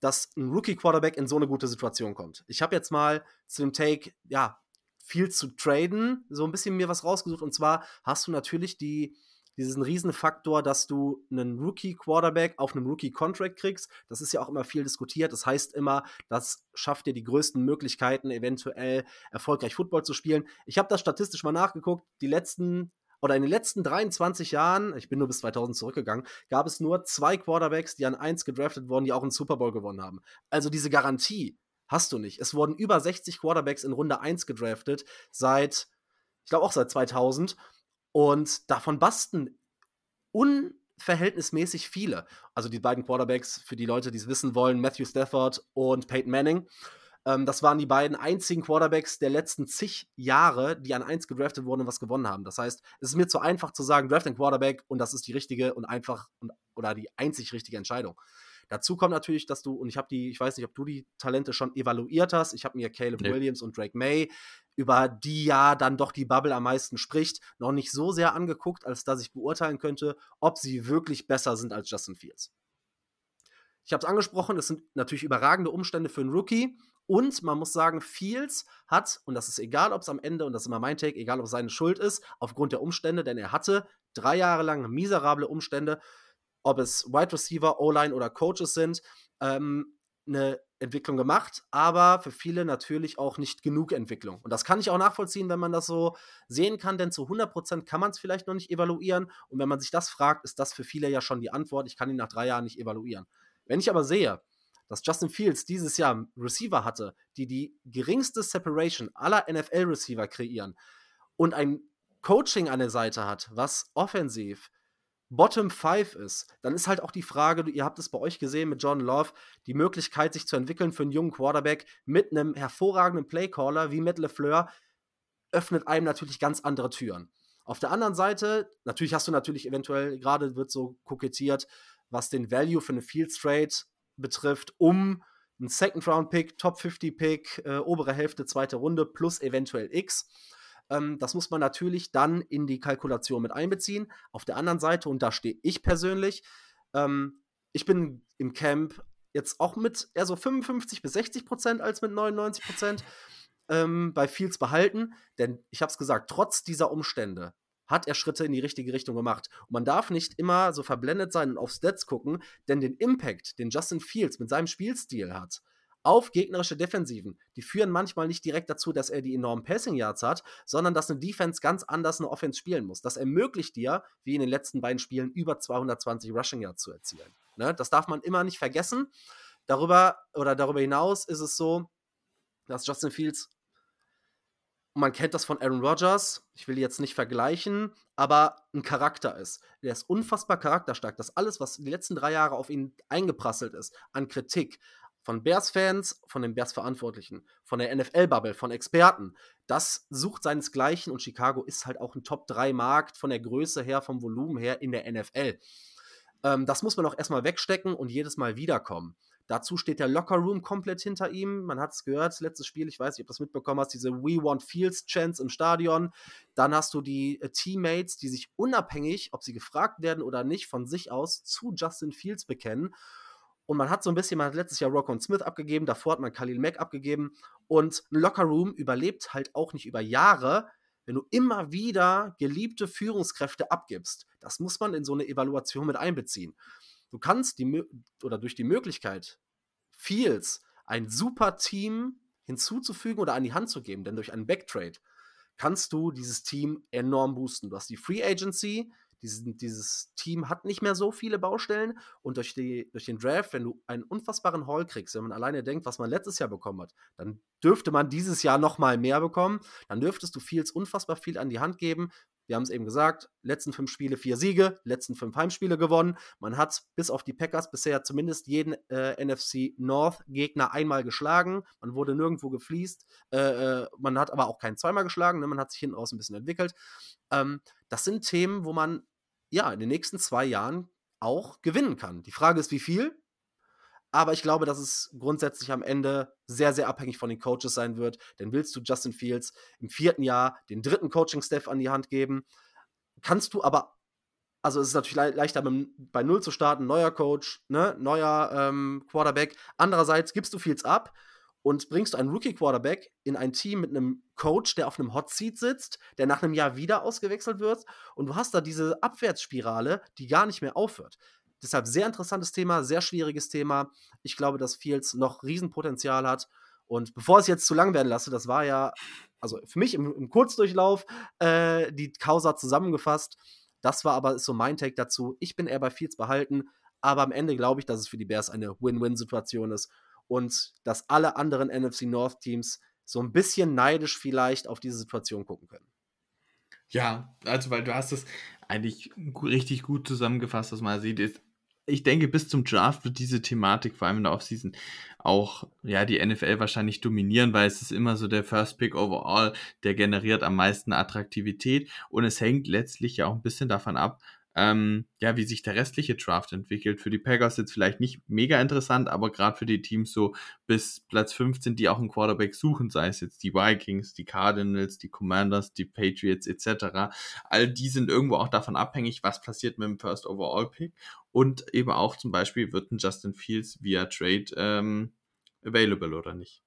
S2: dass ein Rookie Quarterback in so eine gute Situation kommt. Ich habe jetzt mal zu dem Take, ja, viel zu traden, so ein bisschen mir was rausgesucht. Und zwar hast du natürlich die, diesen riesen Faktor, dass du einen Rookie-Quarterback auf einem Rookie-Contract kriegst. Das ist ja auch immer viel diskutiert. Das heißt immer, das schafft dir die größten Möglichkeiten, eventuell erfolgreich Football zu spielen. Ich habe das statistisch mal nachgeguckt. Die letzten oder in den letzten 23 Jahren, ich bin nur bis 2000 zurückgegangen, gab es nur zwei Quarterbacks, die an 1 gedraftet wurden, die auch einen Super Bowl gewonnen haben. Also diese Garantie, Hast du nicht. Es wurden über 60 Quarterbacks in Runde 1 gedraftet, seit, ich glaube auch seit 2000. Und davon basten unverhältnismäßig viele. Also die beiden Quarterbacks, für die Leute, die es wissen wollen, Matthew Stafford und Peyton Manning. Ähm, das waren die beiden einzigen Quarterbacks der letzten zig Jahre, die an 1 gedraftet wurden und was gewonnen haben. Das heißt, es ist mir zu einfach zu sagen, draft den Quarterback und das ist die richtige und einfach und, oder die einzig richtige Entscheidung. Dazu kommt natürlich, dass du, und ich habe die, ich weiß nicht, ob du die Talente schon evaluiert hast. Ich habe mir Caleb nee. Williams und Drake May, über die ja dann doch die Bubble am meisten spricht, noch nicht so sehr angeguckt, als dass ich beurteilen könnte, ob sie wirklich besser sind als Justin Fields. Ich habe es angesprochen, es sind natürlich überragende Umstände für einen Rookie. Und man muss sagen, Fields hat, und das ist egal, ob es am Ende, und das ist immer mein Take, egal ob es seine Schuld ist, aufgrund der Umstände, denn er hatte drei Jahre lang miserable Umstände, ob es Wide Receiver, O-Line oder Coaches sind, ähm, eine Entwicklung gemacht, aber für viele natürlich auch nicht genug Entwicklung. Und das kann ich auch nachvollziehen, wenn man das so sehen kann, denn zu 100% kann man es vielleicht noch nicht evaluieren. Und wenn man sich das fragt, ist das für viele ja schon die Antwort, ich kann ihn nach drei Jahren nicht evaluieren. Wenn ich aber sehe, dass Justin Fields dieses Jahr Receiver hatte, die die geringste Separation aller NFL-Receiver kreieren und ein Coaching an der Seite hat, was offensiv Bottom 5 ist, dann ist halt auch die Frage, ihr habt es bei euch gesehen mit John Love, die Möglichkeit, sich zu entwickeln für einen jungen Quarterback mit einem hervorragenden Playcaller wie Matt LeFleur, öffnet einem natürlich ganz andere Türen. Auf der anderen Seite, natürlich hast du natürlich eventuell, gerade wird so kokettiert, was den Value für eine Field Straight betrifft, um einen Second-Round-Pick, Top-50-Pick, äh, obere Hälfte, zweite Runde plus eventuell X. Ähm, das muss man natürlich dann in die Kalkulation mit einbeziehen. Auf der anderen Seite, und da stehe ich persönlich, ähm, ich bin im Camp jetzt auch mit eher so 55 bis 60 Prozent als mit 99 Prozent ähm, bei Fields behalten. Denn ich habe es gesagt, trotz dieser Umstände hat er Schritte in die richtige Richtung gemacht. Und man darf nicht immer so verblendet sein und auf Stats gucken, denn den Impact, den Justin Fields mit seinem Spielstil hat, auf gegnerische Defensiven. Die führen manchmal nicht direkt dazu, dass er die enormen Passing Yards hat, sondern dass eine Defense ganz anders eine Offense spielen muss. Das ermöglicht dir, wie in den letzten beiden Spielen, über 220 Rushing Yards zu erzielen. Ne? Das darf man immer nicht vergessen. Darüber oder darüber hinaus ist es so, dass Justin Fields man kennt das von Aaron Rodgers, ich will jetzt nicht vergleichen, aber ein Charakter ist. Der ist unfassbar charakterstark. Das alles, was die letzten drei Jahre auf ihn eingeprasselt ist, an Kritik, von Bears-Fans, von den Bears-Verantwortlichen, von der NFL-Bubble, von Experten. Das sucht seinesgleichen und Chicago ist halt auch ein Top-3-Markt von der Größe her, vom Volumen her in der NFL. Ähm, das muss man auch erstmal wegstecken und jedes Mal wiederkommen. Dazu steht der Locker-Room komplett hinter ihm. Man hat es gehört, letztes Spiel, ich weiß nicht, ob du das mitbekommen hast, diese We Want Fields Chants im Stadion. Dann hast du die äh, Teammates, die sich unabhängig, ob sie gefragt werden oder nicht, von sich aus zu Justin Fields bekennen. Und man hat so ein bisschen, man hat letztes Jahr Rockon Smith abgegeben, davor hat man Khalil Mack abgegeben. Und ein Lockerroom überlebt halt auch nicht über Jahre, wenn du immer wieder geliebte Führungskräfte abgibst. Das muss man in so eine Evaluation mit einbeziehen. Du kannst die oder durch die Möglichkeit, Fields ein super Team hinzuzufügen oder an die Hand zu geben, denn durch einen Backtrade kannst du dieses Team enorm boosten. Du hast die Free Agency, diesen, dieses Team hat nicht mehr so viele Baustellen und durch, die, durch den Draft, wenn du einen unfassbaren Haul kriegst, wenn man alleine denkt, was man letztes Jahr bekommen hat, dann dürfte man dieses Jahr noch mal mehr bekommen. Dann dürftest du Fields unfassbar viel an die Hand geben, wir haben es eben gesagt, letzten fünf Spiele vier Siege, letzten fünf Heimspiele gewonnen. Man hat bis auf die Packers bisher zumindest jeden äh, NFC North Gegner einmal geschlagen. Man wurde nirgendwo gefliest. Äh, äh, man hat aber auch keinen zweimal geschlagen. Ne? Man hat sich hinten raus ein bisschen entwickelt. Ähm, das sind Themen, wo man ja in den nächsten zwei Jahren auch gewinnen kann. Die Frage ist, wie viel? Aber ich glaube, dass es grundsätzlich am Ende sehr, sehr abhängig von den Coaches sein wird. Denn willst du Justin Fields im vierten Jahr den dritten Coaching-Staff an die Hand geben, kannst du aber, also es ist natürlich le leichter bei Null zu starten, neuer Coach, ne, neuer ähm, Quarterback. Andererseits gibst du Fields ab und bringst du einen Rookie-Quarterback in ein Team mit einem Coach, der auf einem Hot Seat sitzt, der nach einem Jahr wieder ausgewechselt wird und du hast da diese Abwärtsspirale, die gar nicht mehr aufhört. Deshalb sehr interessantes Thema, sehr schwieriges Thema. Ich glaube, dass Fields noch Riesenpotenzial hat. Und bevor es jetzt zu lang werden lasse, das war ja, also für mich im, im Kurzdurchlauf äh, die Causa zusammengefasst. Das war aber so mein Take dazu. Ich bin eher bei Fields behalten, aber am Ende glaube ich, dass es für die Bears eine Win-Win-Situation ist und dass alle anderen NFC North Teams so ein bisschen neidisch vielleicht auf diese Situation gucken können.
S1: Ja, also weil du hast es eigentlich richtig gut zusammengefasst, was man sieht, ist ich denke, bis zum Draft wird diese Thematik, vor allem in der Offseason, auch ja die NFL wahrscheinlich dominieren, weil es ist immer so der First Pick overall, der generiert am meisten Attraktivität und es hängt letztlich ja auch ein bisschen davon ab, ähm, ja, wie sich der restliche Draft entwickelt. Für die Packers jetzt vielleicht nicht mega interessant, aber gerade für die Teams so bis Platz 15, die auch einen Quarterback suchen, sei es jetzt die Vikings, die Cardinals, die Commanders, die Patriots etc. All die sind irgendwo auch davon abhängig, was passiert mit dem First Overall Pick und eben auch zum Beispiel wird ein Justin Fields via Trade ähm, available oder nicht.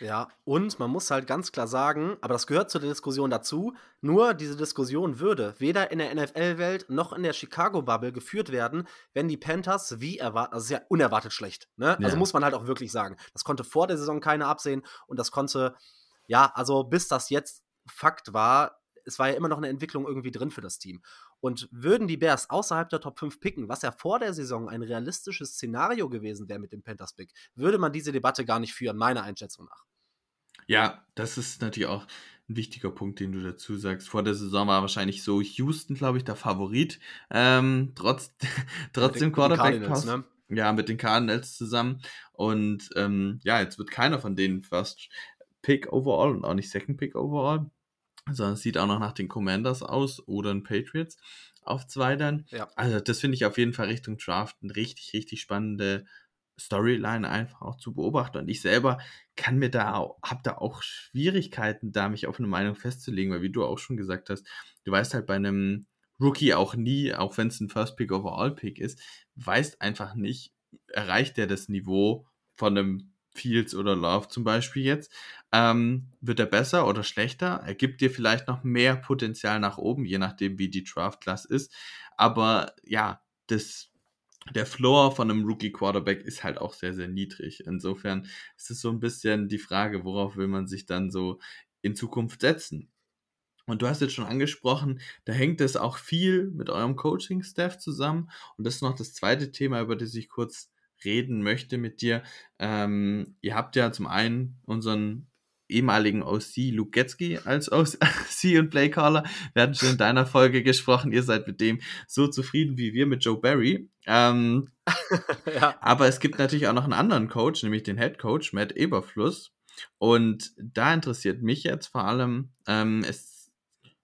S2: Ja, und man muss halt ganz klar sagen, aber das gehört zur Diskussion dazu, nur diese Diskussion würde weder in der NFL-Welt noch in der Chicago-Bubble geführt werden, wenn die Panthers wie erwartet, also ist ja unerwartet schlecht, ne? Also ja. Also muss man halt auch wirklich sagen. Das konnte vor der Saison keiner absehen und das konnte, ja, also bis das jetzt Fakt war, es war ja immer noch eine Entwicklung irgendwie drin für das Team. Und würden die Bears außerhalb der Top 5 picken, was ja vor der Saison ein realistisches Szenario gewesen wäre mit dem Panthers-Pick, würde man diese Debatte gar nicht führen, meiner Einschätzung nach.
S1: Ja, das ist natürlich auch ein wichtiger Punkt, den du dazu sagst. Vor der Saison war wahrscheinlich so Houston, glaube ich, der Favorit. Ähm, trotz, *laughs* trotzdem Quarterback-Pass. Ne? Ja, mit den Cardinals zusammen. Und ähm, ja, jetzt wird keiner von denen First Pick overall und auch nicht Second Pick overall sondern es sieht auch noch nach den Commanders aus oder den Patriots auf zwei dann. Ja. Also das finde ich auf jeden Fall Richtung Draft eine richtig, richtig spannende Storyline einfach auch zu beobachten. Und ich selber kann mir da, habe da auch Schwierigkeiten, da mich auf eine Meinung festzulegen, weil wie du auch schon gesagt hast, du weißt halt bei einem Rookie auch nie, auch wenn es ein First Pick Overall Pick ist, weißt einfach nicht, erreicht der das Niveau von einem Fields oder Love zum Beispiel jetzt, ähm, wird er besser oder schlechter? Er gibt dir vielleicht noch mehr Potenzial nach oben, je nachdem, wie die Draft Class ist. Aber ja, das, der Floor von einem Rookie Quarterback ist halt auch sehr, sehr niedrig. Insofern ist es so ein bisschen die Frage, worauf will man sich dann so in Zukunft setzen? Und du hast jetzt schon angesprochen, da hängt es auch viel mit eurem Coaching-Staff zusammen. Und das ist noch das zweite Thema, über das ich kurz reden möchte mit dir. Ähm, ihr habt ja zum einen unseren ehemaligen OC Luke Getzky als OC *laughs* und Playcaller. Wir hatten schon in deiner Folge gesprochen, ihr seid mit dem so zufrieden wie wir mit Joe Barry. Ähm, *laughs* ja. Aber es gibt natürlich auch noch einen anderen Coach, nämlich den Head Coach Matt Eberfluss. Und da interessiert mich jetzt vor allem, ähm, es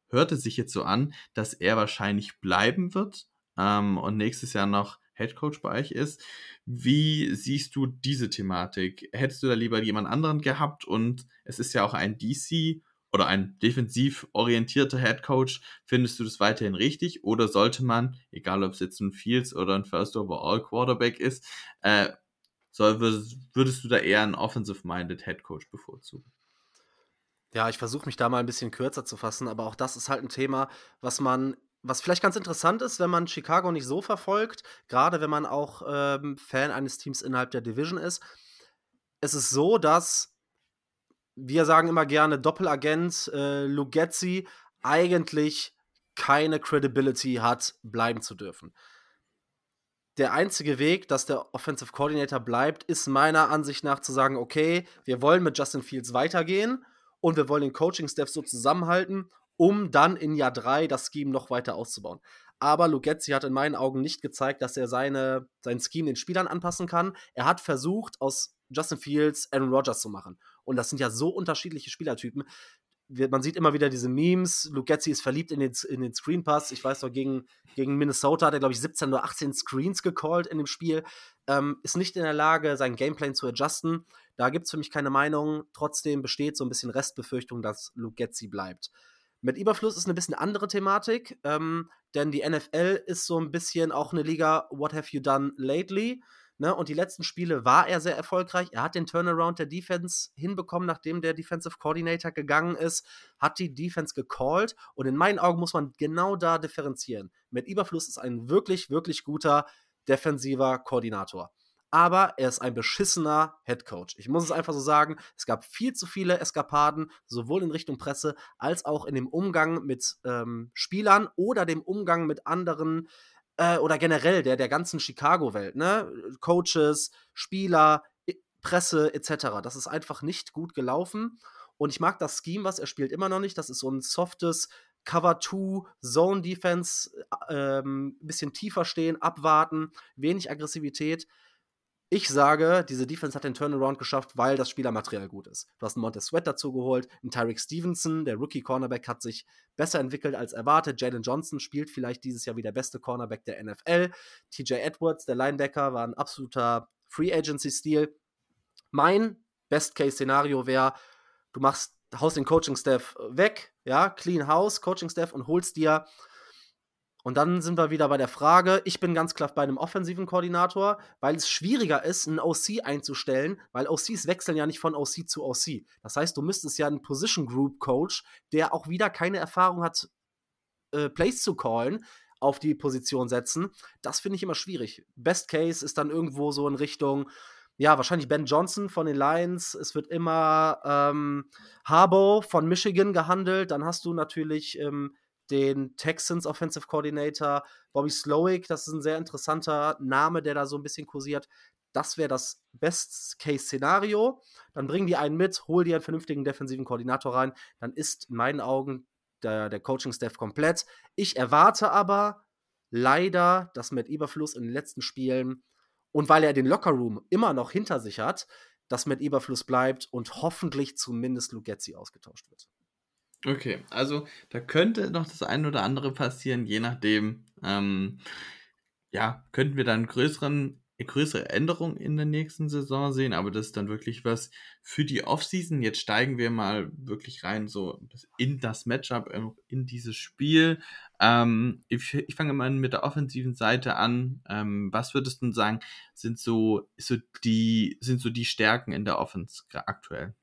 S1: hörte sich jetzt so an, dass er wahrscheinlich bleiben wird ähm, und nächstes Jahr noch Head Coach bei euch ist. Wie siehst du diese Thematik? Hättest du da lieber jemand anderen gehabt? Und es ist ja auch ein DC oder ein defensiv orientierter Head Coach. Findest du das weiterhin richtig? Oder sollte man, egal ob es jetzt ein Fields oder ein First Overall Quarterback ist, äh, soll, würdest du da eher einen offensive-minded Head Coach bevorzugen?
S2: Ja, ich versuche mich da mal ein bisschen kürzer zu fassen, aber auch das ist halt ein Thema, was man was vielleicht ganz interessant ist, wenn man Chicago nicht so verfolgt, gerade wenn man auch ähm, Fan eines Teams innerhalb der Division ist. Es ist so, dass wir sagen immer gerne Doppelagent äh, Lugetzi eigentlich keine Credibility hat, bleiben zu dürfen. Der einzige Weg, dass der Offensive Coordinator bleibt, ist meiner Ansicht nach zu sagen, okay, wir wollen mit Justin Fields weitergehen und wir wollen den Coaching-Staff so zusammenhalten um dann in Jahr 3 das Scheme noch weiter auszubauen. Aber Lugetzi hat in meinen Augen nicht gezeigt, dass er seine, sein Scheme den Spielern anpassen kann. Er hat versucht, aus Justin Fields Aaron Rodgers zu machen. Und das sind ja so unterschiedliche Spielertypen. Man sieht immer wieder diese Memes. Lugetzi ist verliebt in den, in den Screen Pass. Ich weiß noch, gegen, gegen Minnesota hat er, glaube ich, 17 oder 18 Screens gecallt in dem Spiel. Ähm, ist nicht in der Lage, sein Gameplay zu adjusten. Da gibt es für mich keine Meinung. Trotzdem besteht so ein bisschen Restbefürchtung, dass Lugetzi bleibt. Mit Überfluss ist eine bisschen andere Thematik, ähm, denn die NFL ist so ein bisschen auch eine Liga, what have you done lately? Ne? Und die letzten Spiele war er sehr erfolgreich. Er hat den Turnaround der Defense hinbekommen, nachdem der Defensive Coordinator gegangen ist, hat die Defense gecallt. Und in meinen Augen muss man genau da differenzieren. Mit Überfluss ist ein wirklich, wirklich guter defensiver Koordinator aber er ist ein beschissener Headcoach. Ich muss es einfach so sagen. Es gab viel zu viele Eskapaden, sowohl in Richtung Presse als auch in dem Umgang mit ähm, Spielern oder dem Umgang mit anderen äh, oder generell der, der ganzen Chicago-Welt. Ne? Coaches, Spieler, Presse etc. Das ist einfach nicht gut gelaufen. Und ich mag das Scheme, was er spielt, immer noch nicht. Das ist so ein softes Cover 2, Zone Defense, äh, ähm, bisschen tiefer stehen, abwarten, wenig Aggressivität. Ich sage, diese Defense hat den Turnaround geschafft, weil das Spielermaterial gut ist. Du hast einen Montez Sweat dazu geholt, einen Tyreek Stevenson, der Rookie-Cornerback hat sich besser entwickelt als erwartet. Jalen Johnson spielt vielleicht dieses Jahr wie der beste Cornerback der NFL. TJ Edwards, der Linebacker, war ein absoluter Free Agency-Stil. Mein Best-Case-Szenario wäre, du machst, haust den Coaching-Staff weg, ja, Clean House, Coaching-Staff und holst dir und dann sind wir wieder bei der Frage, ich bin ganz klar bei einem offensiven Koordinator, weil es schwieriger ist, einen OC einzustellen, weil OCs wechseln ja nicht von OC zu OC. Das heißt, du müsstest ja einen Position Group Coach, der auch wieder keine Erfahrung hat, äh, Plays zu callen, auf die Position setzen. Das finde ich immer schwierig. Best Case ist dann irgendwo so in Richtung, ja, wahrscheinlich Ben Johnson von den Lions. Es wird immer ähm, Harbaugh von Michigan gehandelt. Dann hast du natürlich ähm, den Texans Offensive Coordinator Bobby Slowick. Das ist ein sehr interessanter Name, der da so ein bisschen kursiert. Das wäre das Best-Case-Szenario. Dann bringen die einen mit, hol dir einen vernünftigen defensiven Koordinator rein. Dann ist in meinen Augen der, der Coaching-Staff komplett. Ich erwarte aber leider, dass mit Überfluss in den letzten Spielen und weil er den Lockerroom immer noch hinter sich hat, dass mit Überfluss bleibt und hoffentlich zumindest Lugetzi ausgetauscht wird.
S1: Okay, also da könnte noch das eine oder andere passieren, je nachdem. Ähm, ja, könnten wir dann größeren, größere Änderungen in der nächsten Saison sehen, aber das ist dann wirklich was für die Offseason. Jetzt steigen wir mal wirklich rein, so in das Matchup, äh, in dieses Spiel. Ähm, ich, ich fange mal mit der offensiven Seite an. Ähm, was würdest du sagen, sind so, so die, sind so die Stärken in der Offense aktuell?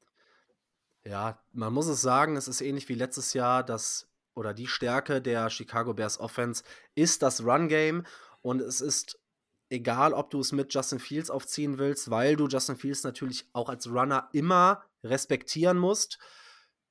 S2: Ja, man muss es sagen, es ist ähnlich wie letztes Jahr, dass oder die Stärke der Chicago Bears Offense ist das Run Game und es ist egal, ob du es mit Justin Fields aufziehen willst, weil du Justin Fields natürlich auch als Runner immer respektieren musst.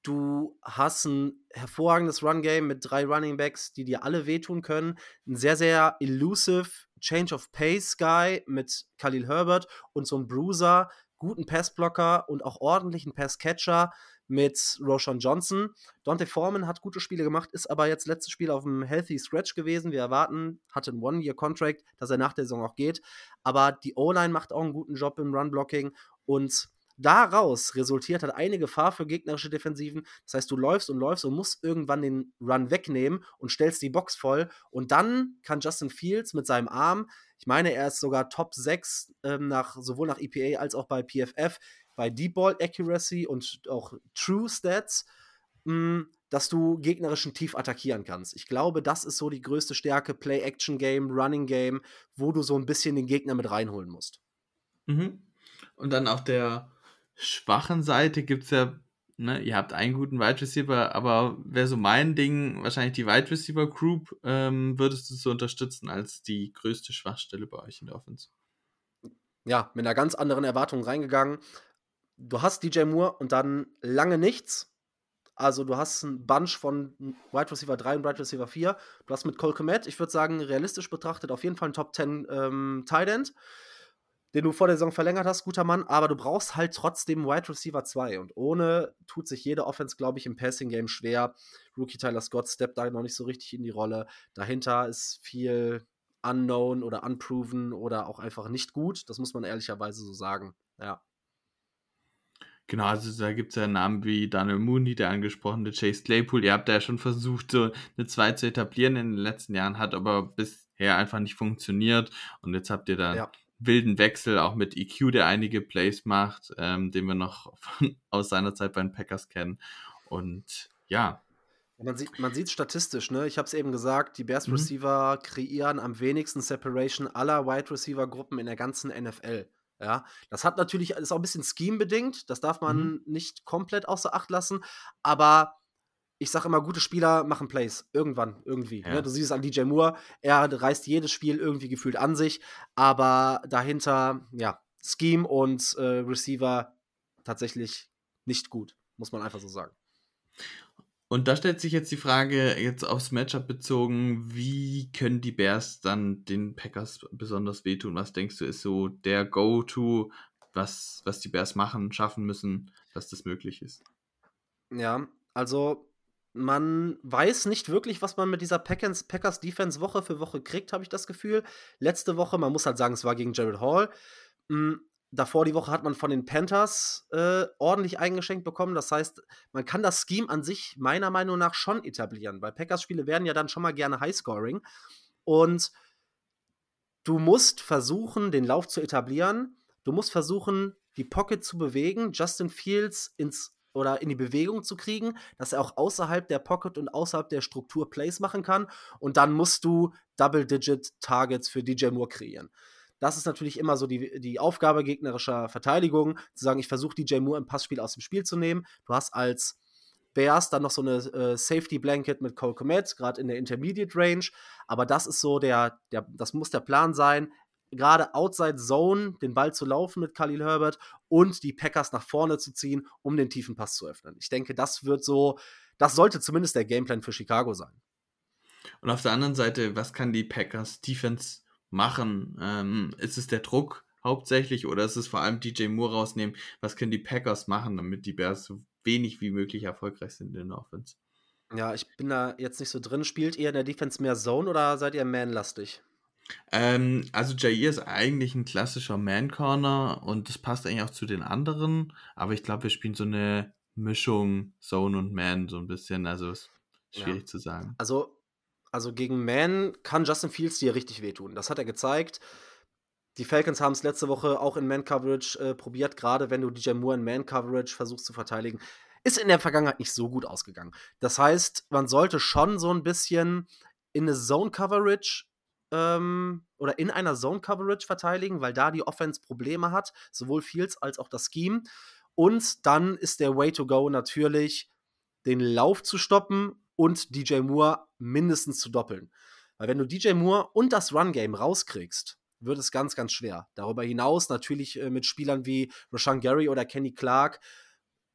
S2: Du hast ein hervorragendes Run Game mit drei Running Backs, die dir alle wehtun können. Ein sehr, sehr elusive Change of Pace Guy mit Khalil Herbert und so ein Bruiser, guten Passblocker und auch ordentlichen Passcatcher mit Roshan Johnson. Dante Foreman hat gute Spiele gemacht, ist aber jetzt letztes Spiel auf einem Healthy Scratch gewesen. Wir erwarten, hatte einen One-Year-Contract, dass er nach der Saison auch geht. Aber die O-Line macht auch einen guten Job im Run-Blocking und daraus resultiert hat eine Gefahr für gegnerische Defensiven. Das heißt, du läufst und läufst und musst irgendwann den Run wegnehmen und stellst die Box voll. Und dann kann Justin Fields mit seinem Arm, ich meine, er ist sogar Top 6 ähm, nach, sowohl nach EPA als auch bei PFF, bei Deep Ball Accuracy und auch True Stats, mh, hm, dass du gegnerischen tief attackieren kannst. Ich glaube, das ist so die größte Stärke, Play-Action-Game, Running-Game, wo du so ein bisschen den Gegner mit reinholen musst.
S1: Mhm. Und dann auf der schwachen Seite gibt es ja, ne, ihr habt einen guten Wide Receiver, aber wäre so mein Ding, wahrscheinlich die Wide Receiver Group, ähm, würdest du so unterstützen als die größte Schwachstelle bei euch in der Offense?
S2: Ja, mit einer ganz anderen Erwartung reingegangen. Du hast DJ Moore und dann lange nichts. Also du hast einen Bunch von Wide Receiver 3 und Wide Receiver 4. Du hast mit Cole Komet, ich würde sagen, realistisch betrachtet, auf jeden Fall ein Top 10 ähm, Tight End. Den du vor der Saison verlängert hast, guter Mann, aber du brauchst halt trotzdem Wide Receiver 2. Und ohne tut sich jede Offense, glaube ich, im Passing-Game schwer. Rookie Tyler Scott steppt da noch nicht so richtig in die Rolle. Dahinter ist viel unknown oder unproven oder auch einfach nicht gut. Das muss man ehrlicherweise so sagen. Ja.
S1: Genau, also da gibt es ja Namen wie Daniel Mooney, der angesprochene Chase Claypool. Ihr habt da ja schon versucht, so eine 2 zu etablieren in den letzten Jahren, hat aber bisher einfach nicht funktioniert. Und jetzt habt ihr da ja. Wilden Wechsel, auch mit EQ, der einige Plays macht, ähm, den wir noch *laughs* von, aus seiner Zeit bei den Packers kennen. Und ja.
S2: Man sieht man sieht statistisch, ne? Ich habe es eben gesagt, die Bears mhm. Receiver kreieren am wenigsten Separation aller Wide Receiver Gruppen in der ganzen NFL. Ja, das hat natürlich, ist auch ein bisschen Scheme-bedingt, das darf man mhm. nicht komplett außer Acht lassen, aber ich sage immer, gute Spieler machen Plays. Irgendwann, irgendwie. Ne? Ja. Ne? Du siehst es an DJ Moore, er reißt jedes Spiel irgendwie gefühlt an sich, aber dahinter, ja, Scheme und äh, Receiver tatsächlich nicht gut, muss man einfach so sagen.
S1: Und da stellt sich jetzt die Frage, jetzt aufs Matchup bezogen, wie können die Bears dann den Packers besonders wehtun? Was denkst du, ist so der Go-To, was, was die Bears machen, schaffen müssen, dass das möglich ist?
S2: Ja, also man weiß nicht wirklich, was man mit dieser Packers, Packers Defense Woche für Woche kriegt, habe ich das Gefühl. Letzte Woche, man muss halt sagen, es war gegen Jared Hall. Hm, davor die Woche hat man von den Panthers äh, ordentlich eingeschenkt bekommen. Das heißt, man kann das Scheme an sich meiner Meinung nach schon etablieren, weil Packers-Spiele werden ja dann schon mal gerne Highscoring. Und du musst versuchen, den Lauf zu etablieren. Du musst versuchen, die Pocket zu bewegen, Justin Fields ins oder in die Bewegung zu kriegen, dass er auch außerhalb der Pocket und außerhalb der Struktur Plays machen kann. Und dann musst du Double-Digit-Targets für DJ Moore kreieren. Das ist natürlich immer so die, die Aufgabe gegnerischer Verteidigung, zu sagen, ich versuche DJ Moore im Passspiel aus dem Spiel zu nehmen. Du hast als Bears dann noch so eine äh, Safety Blanket mit Cole Komet, gerade in der Intermediate Range. Aber das ist so der, der, das muss der Plan sein, gerade outside Zone den Ball zu laufen mit Khalil Herbert und die Packers nach vorne zu ziehen, um den tiefen Pass zu öffnen. Ich denke, das wird so, das sollte zumindest der Gameplan für Chicago sein.
S1: Und auf der anderen Seite, was kann die Packers Defense machen? Ähm, ist es der Druck hauptsächlich oder ist es vor allem DJ Moore rausnehmen? Was können die Packers machen, damit die Bears so wenig wie möglich erfolgreich sind in der Offense?
S2: Ja, ich bin da jetzt nicht so drin. Spielt ihr in der Defense mehr Zone oder seid ihr Man-lastig?
S1: Ähm, also Jair ist eigentlich ein klassischer Man-Corner und das passt eigentlich auch zu den anderen, aber ich glaube, wir spielen so eine Mischung Zone und Man so ein bisschen, also ist schwierig ja. zu sagen.
S2: Also also gegen Man kann Justin Fields dir richtig wehtun. Das hat er gezeigt. Die Falcons haben es letzte Woche auch in Man-Coverage äh, probiert, gerade wenn du DJ Moore in Man-Coverage versuchst zu verteidigen. Ist in der Vergangenheit nicht so gut ausgegangen. Das heißt, man sollte schon so ein bisschen in eine Zone-Coverage ähm, oder in einer Zone-Coverage verteidigen, weil da die Offense Probleme hat, sowohl Fields als auch das Scheme. Und dann ist der Way to go natürlich, den Lauf zu stoppen und DJ Moore mindestens zu doppeln. Weil wenn du DJ Moore und das Run-Game rauskriegst, wird es ganz, ganz schwer. Darüber hinaus natürlich äh, mit Spielern wie Rashan Gary oder Kenny Clark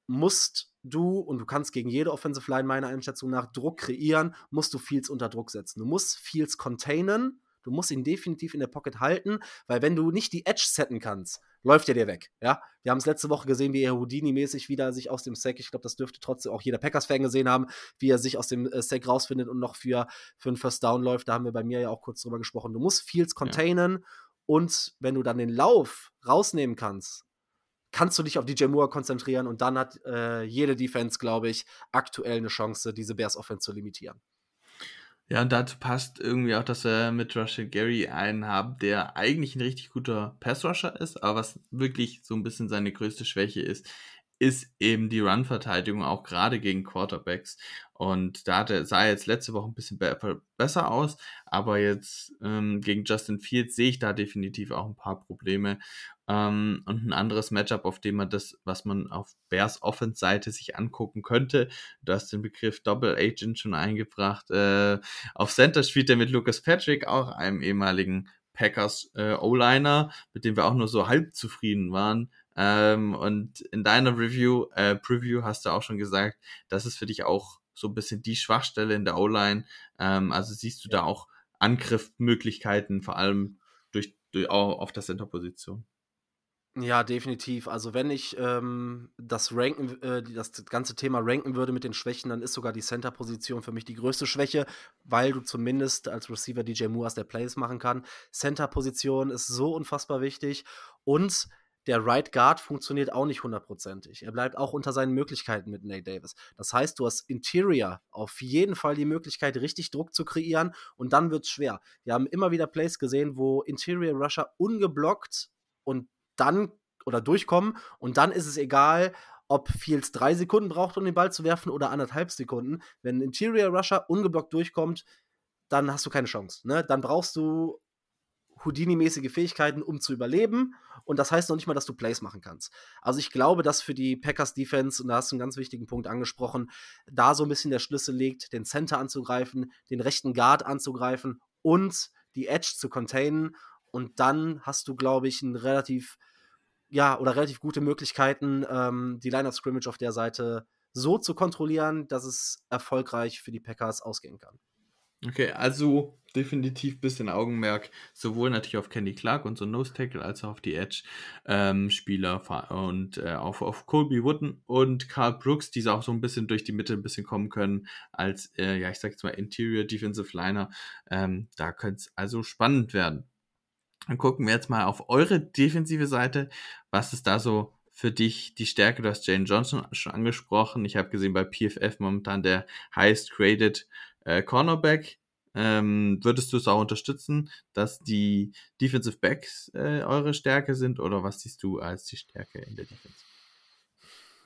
S2: musst du, und du kannst gegen jede Offensive Line meiner Einschätzung nach Druck kreieren, musst du Fields unter Druck setzen. Du musst Fields containen Du musst ihn definitiv in der Pocket halten, weil wenn du nicht die Edge setten kannst, läuft er dir weg. Ja, wir haben es letzte Woche gesehen, wie er Houdini-mäßig wieder sich aus dem Sack, ich glaube, das dürfte trotzdem auch jeder Packers-Fan gesehen haben, wie er sich aus dem äh, Sack rausfindet und noch für, für einen First Down läuft. Da haben wir bei mir ja auch kurz drüber gesprochen. Du musst Fields containen ja. und wenn du dann den Lauf rausnehmen kannst, kannst du dich auf DJ Moore konzentrieren und dann hat äh, jede Defense, glaube ich, aktuell eine Chance, diese Bears Offense zu limitieren.
S1: Ja, und dazu passt irgendwie auch, dass wir mit Russell Gary einen haben, der eigentlich ein richtig guter Pass-Rusher ist, aber was wirklich so ein bisschen seine größte Schwäche ist, ist eben die Run-Verteidigung, auch gerade gegen Quarterbacks. Und da hatte, sah jetzt letzte Woche ein bisschen be besser aus, aber jetzt ähm, gegen Justin Fields sehe ich da definitiv auch ein paar Probleme. Ähm, und ein anderes Matchup, auf dem man das, was man auf Bears Offense-Seite sich angucken könnte, du hast den Begriff Double Agent schon eingebracht. Äh, auf Center spielt er mit Lucas Patrick, auch einem ehemaligen Packers äh, O-Liner, mit dem wir auch nur so halb zufrieden waren. Ähm, und in deiner Review, äh, Preview hast du auch schon gesagt, das ist für dich auch so ein bisschen die Schwachstelle in der O-Line. Ähm, also siehst du da auch Angriffmöglichkeiten, vor allem durch, durch auch auf der Center-Position.
S2: Ja, definitiv. Also wenn ich ähm, das Ranken, äh, das ganze Thema ranken würde mit den Schwächen, dann ist sogar die Center-Position für mich die größte Schwäche, weil du zumindest als Receiver DJ Moore hast, der Plays machen kann. Center-Position ist so unfassbar wichtig und der Right Guard funktioniert auch nicht hundertprozentig. Er bleibt auch unter seinen Möglichkeiten mit Nate Davis. Das heißt, du hast Interior auf jeden Fall die Möglichkeit, richtig Druck zu kreieren und dann wird es schwer. Wir haben immer wieder Plays gesehen, wo Interior Rusher ungeblockt und dann oder durchkommen und dann ist es egal, ob Fields drei Sekunden braucht, um den Ball zu werfen oder anderthalb Sekunden. Wenn ein Interior Rusher ungeblockt durchkommt, dann hast du keine Chance. Ne? Dann brauchst du Houdini-mäßige Fähigkeiten, um zu überleben. Und das heißt noch nicht mal, dass du Plays machen kannst. Also ich glaube, dass für die Packers Defense, und da hast du einen ganz wichtigen Punkt angesprochen, da so ein bisschen der Schlüssel liegt, den Center anzugreifen, den rechten Guard anzugreifen und die Edge zu containen. Und dann hast du, glaube ich, ein relativ, ja, oder relativ gute Möglichkeiten, ähm, die Line of Scrimmage auf der Seite so zu kontrollieren, dass es erfolgreich für die Packers ausgehen kann.
S1: Okay, also definitiv bisschen Augenmerk, sowohl natürlich auf Kenny Clark und so Nose Tackle, als auch auf die Edge-Spieler ähm, und äh, auf, auf Colby Wooden und Carl Brooks, die auch so ein bisschen durch die Mitte ein bisschen kommen können, als, äh, ja, ich sag jetzt mal Interior Defensive Liner. Ähm, da könnte es also spannend werden. Dann gucken wir jetzt mal auf eure defensive Seite. Was ist da so für dich die Stärke? Du hast Jane Johnson schon angesprochen. Ich habe gesehen bei PFF momentan der highest graded äh, Cornerback. Ähm, würdest du es auch unterstützen, dass die Defensive Backs äh, eure Stärke sind oder was siehst du als die Stärke in der Defense?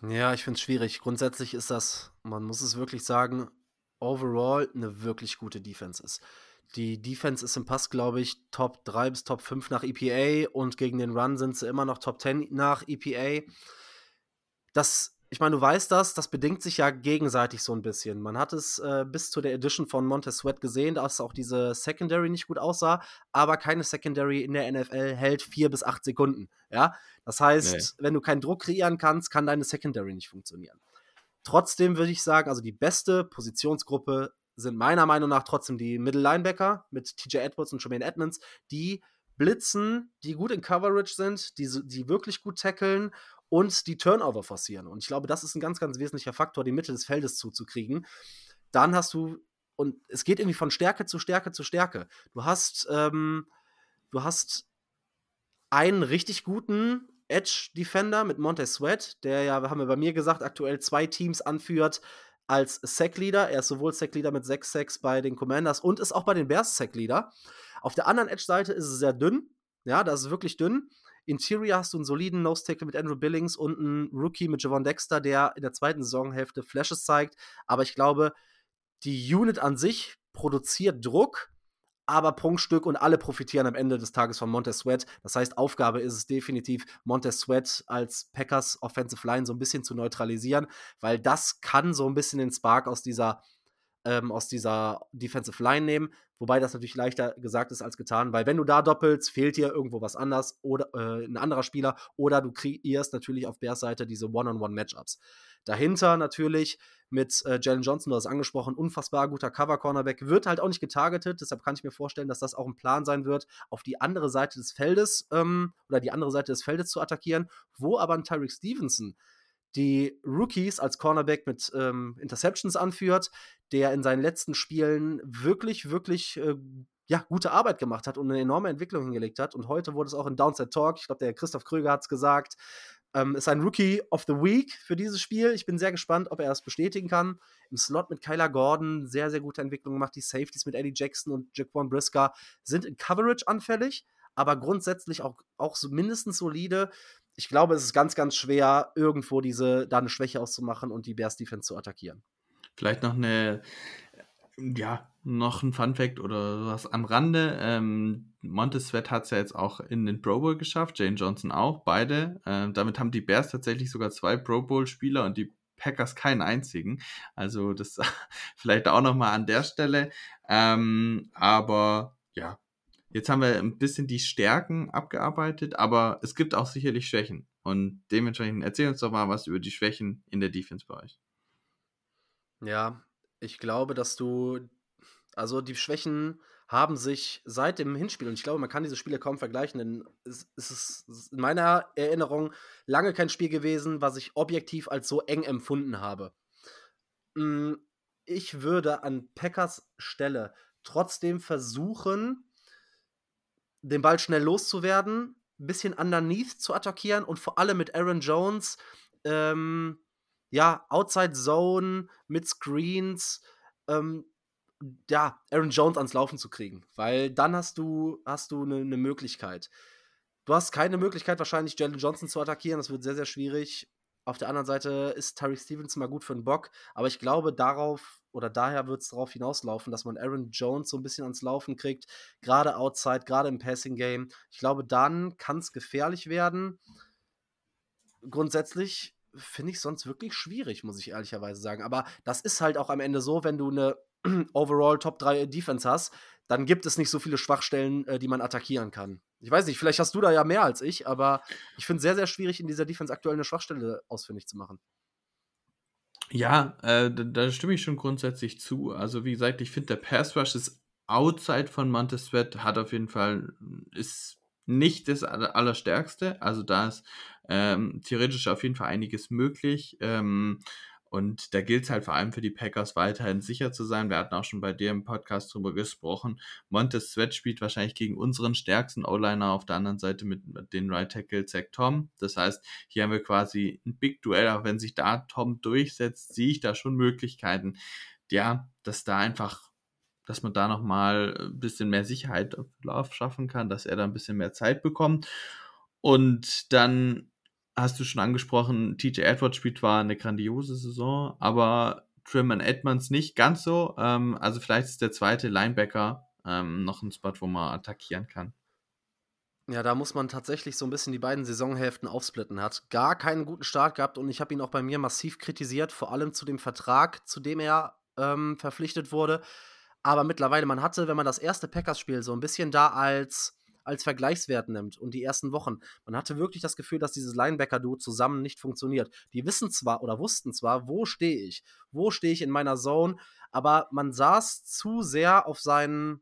S2: Ja, ich finde es schwierig. Grundsätzlich ist das, man muss es wirklich sagen, overall eine wirklich gute Defense ist. Die Defense ist im Pass, glaube ich, Top 3 bis Top 5 nach EPA und gegen den Run sind sie immer noch Top 10 nach EPA. Das ich meine, du weißt das, das bedingt sich ja gegenseitig so ein bisschen. Man hat es äh, bis zu der Edition von Montez Sweat gesehen, dass auch diese Secondary nicht gut aussah, aber keine Secondary in der NFL hält vier bis acht Sekunden. Ja, das heißt, nee. wenn du keinen Druck kreieren kannst, kann deine Secondary nicht funktionieren. Trotzdem würde ich sagen, also die beste Positionsgruppe sind meiner Meinung nach trotzdem die Middle Linebacker mit TJ Edwards und Jermaine Edmonds, die blitzen, die gut in Coverage sind, die, die wirklich gut tackeln und die Turnover forcieren. Und ich glaube, das ist ein ganz, ganz wesentlicher Faktor, die Mitte des Feldes zuzukriegen. Dann hast du, und es geht irgendwie von Stärke zu Stärke zu Stärke. Du hast, ähm, du hast einen richtig guten Edge-Defender mit Montez Sweat, der ja, haben wir bei mir gesagt, aktuell zwei Teams anführt als Sack-Leader. Er ist sowohl Sack-Leader mit sechs Sacks bei den Commanders und ist auch bei den Bears Sack-Leader. Auf der anderen Edge-Seite ist es sehr dünn. Ja, das ist wirklich dünn. Interior hast du einen soliden Nose-Tackle mit Andrew Billings und einen Rookie mit Javon Dexter, der in der zweiten Saisonhälfte Flashes zeigt. Aber ich glaube, die Unit an sich produziert Druck, aber Prunkstück und alle profitieren am Ende des Tages von Montez Sweat. Das heißt, Aufgabe ist es definitiv, Montez Sweat als Packers Offensive Line so ein bisschen zu neutralisieren, weil das kann so ein bisschen den Spark aus dieser ähm, aus dieser Defensive Line nehmen. Wobei das natürlich leichter gesagt ist als getan, weil wenn du da doppelst, fehlt dir irgendwo was anders oder äh, ein anderer Spieler oder du kreierst natürlich auf Bears Seite diese One-on-One-Matchups. Dahinter natürlich mit äh, Jalen Johnson, du hast angesprochen, unfassbar guter Cover-Cornerback, wird halt auch nicht getargetet, deshalb kann ich mir vorstellen, dass das auch ein Plan sein wird, auf die andere Seite des Feldes ähm, oder die andere Seite des Feldes zu attackieren, wo aber ein Tyreek Stevenson die Rookies als Cornerback mit ähm, Interceptions anführt, der in seinen letzten Spielen wirklich, wirklich äh, ja, gute Arbeit gemacht hat und eine enorme Entwicklung hingelegt hat. Und heute wurde es auch in Downset Talk, ich glaube, der Christoph Kröger hat es gesagt, ähm, ist ein Rookie of the Week für dieses Spiel. Ich bin sehr gespannt, ob er es bestätigen kann. Im Slot mit Kyler Gordon sehr, sehr gute Entwicklung gemacht. Die Safeties mit Eddie Jackson und Jaquan Brisker sind in Coverage anfällig, aber grundsätzlich auch, auch so mindestens solide ich glaube, es ist ganz, ganz schwer, irgendwo diese, da eine Schwäche auszumachen und die Bears Defense zu attackieren.
S1: Vielleicht noch eine, ja, noch ein Fun Fact oder was am Rande. Ähm, Montesvet hat es ja jetzt auch in den Pro Bowl geschafft, Jane Johnson auch, beide. Ähm, damit haben die Bears tatsächlich sogar zwei Pro Bowl-Spieler und die Packers keinen einzigen. Also das *laughs* vielleicht auch nochmal an der Stelle. Ähm, aber ja, Jetzt haben wir ein bisschen die Stärken abgearbeitet, aber es gibt auch sicherlich Schwächen. Und dementsprechend erzähl uns doch mal was über die Schwächen in der Defense bei euch.
S2: Ja, ich glaube, dass du, also die Schwächen haben sich seit dem Hinspiel, und ich glaube, man kann diese Spiele kaum vergleichen, denn es, ist in meiner Erinnerung lange kein Spiel gewesen, was ich objektiv als so eng empfunden habe. Hm, ich würde an Packers Stelle trotzdem versuchen, den Ball schnell loszuwerden, ein bisschen underneath zu attackieren und vor allem mit Aaron Jones, ähm, ja, Outside Zone, mit Screens, ähm, ja, Aaron Jones ans Laufen zu kriegen. Weil dann hast du, hast du eine ne Möglichkeit. Du hast keine Möglichkeit, wahrscheinlich Jalen Johnson zu attackieren. Das wird sehr, sehr schwierig. Auf der anderen Seite ist Tariq Stevens mal gut für einen Bock, aber ich glaube, darauf oder daher wird es darauf hinauslaufen, dass man Aaron Jones so ein bisschen ans Laufen kriegt, gerade outside, gerade im Passing Game. Ich glaube, dann kann es gefährlich werden. Grundsätzlich finde ich sonst wirklich schwierig, muss ich ehrlicherweise sagen. Aber das ist halt auch am Ende so, wenn du eine *clears throat* overall Top 3 Defense hast, dann gibt es nicht so viele Schwachstellen, äh, die man attackieren kann. Ich weiß nicht, vielleicht hast du da ja mehr als ich, aber ich finde es sehr, sehr schwierig, in dieser Defense aktuell eine Schwachstelle ausfindig zu machen.
S1: Ja, äh, da, da, stimme ich schon grundsätzlich zu. Also, wie gesagt, ich finde, der Pass Rush ist outside von Montez Sweat, hat auf jeden Fall, ist nicht das Allerstärkste. Also, da ist ähm, theoretisch auf jeden Fall einiges möglich. Ähm, und da gilt es halt vor allem für die Packers weiterhin sicher zu sein. Wir hatten auch schon bei dir im Podcast drüber gesprochen. Montez Sweat spielt wahrscheinlich gegen unseren stärksten O-Liner auf der anderen Seite mit, mit den Right Tackle Zach Tom. Das heißt, hier haben wir quasi ein Big Duell. Auch wenn sich da Tom durchsetzt, sehe ich da schon Möglichkeiten. Ja, dass da einfach dass man da nochmal ein bisschen mehr Sicherheit auf Lauf schaffen kann, dass er da ein bisschen mehr Zeit bekommt. Und dann hast du schon angesprochen, TJ Edwards spielt zwar eine grandiose Saison, aber Trimman Edmonds nicht ganz so. Ähm, also vielleicht ist der zweite Linebacker ähm, noch ein Spot, wo man attackieren kann.
S2: Ja, da muss man tatsächlich so ein bisschen die beiden Saisonhälften aufsplitten. Hat gar keinen guten Start gehabt und ich habe ihn auch bei mir massiv kritisiert, vor allem zu dem Vertrag, zu dem er ähm, verpflichtet wurde. Aber mittlerweile, man hatte, wenn man das erste Packers-Spiel so ein bisschen da als als Vergleichswert nimmt und die ersten Wochen, man hatte wirklich das Gefühl, dass dieses Linebacker-Duo zusammen nicht funktioniert. Die wissen zwar oder wussten zwar, wo stehe ich, wo stehe ich in meiner Zone, aber man saß zu sehr auf seinen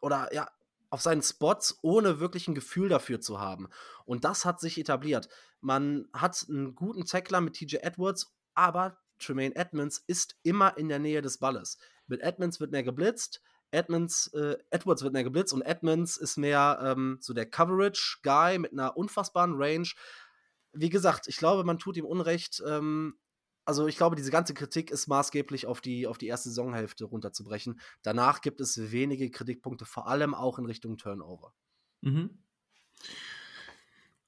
S2: oder ja, auf seinen Spots, ohne wirklich ein Gefühl dafür zu haben. Und das hat sich etabliert. Man hat einen guten Tackler mit TJ Edwards, aber Tremaine Edmonds ist immer in der Nähe des Balles. Mit Edmonds wird mehr geblitzt, Edmonds, äh, Edwards wird mehr geblitzt und Edmonds ist mehr ähm, so der Coverage-Guy mit einer unfassbaren Range. Wie gesagt, ich glaube, man tut ihm Unrecht. Ähm, also ich glaube, diese ganze Kritik ist maßgeblich auf die, auf die erste Saisonhälfte runterzubrechen. Danach gibt es wenige Kritikpunkte, vor allem auch in Richtung Turnover. Mhm.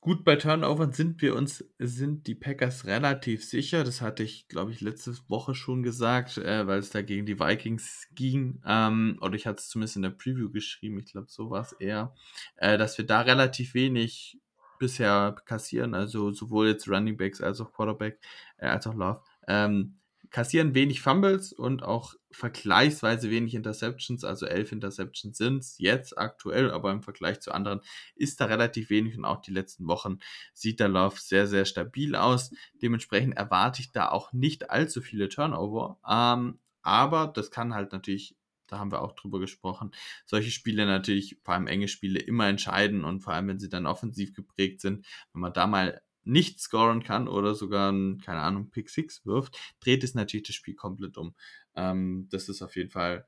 S1: Gut, bei Turnovern sind wir uns, sind die Packers relativ sicher. Das hatte ich, glaube ich, letzte Woche schon gesagt, äh, weil es da gegen die Vikings ging. Ähm, oder ich hatte es zumindest in der Preview geschrieben, ich glaube, so war es eher, äh, dass wir da relativ wenig bisher kassieren. Also sowohl jetzt Running Backs als auch Quarterback, äh, als auch Love. Ähm, kassieren wenig Fumbles und auch vergleichsweise wenig Interceptions, also elf Interceptions sind es jetzt aktuell, aber im Vergleich zu anderen ist da relativ wenig und auch die letzten Wochen sieht der Lauf sehr, sehr stabil aus. Dementsprechend erwarte ich da auch nicht allzu viele Turnover, ähm, aber das kann halt natürlich da haben wir auch drüber gesprochen, solche Spiele natürlich, vor allem enge Spiele, immer entscheiden und vor allem, wenn sie dann offensiv geprägt sind, wenn man da mal nicht scoren kann oder sogar, keine Ahnung, Pick 6 wirft, dreht es natürlich das Spiel komplett um. Ähm, das ist auf jeden Fall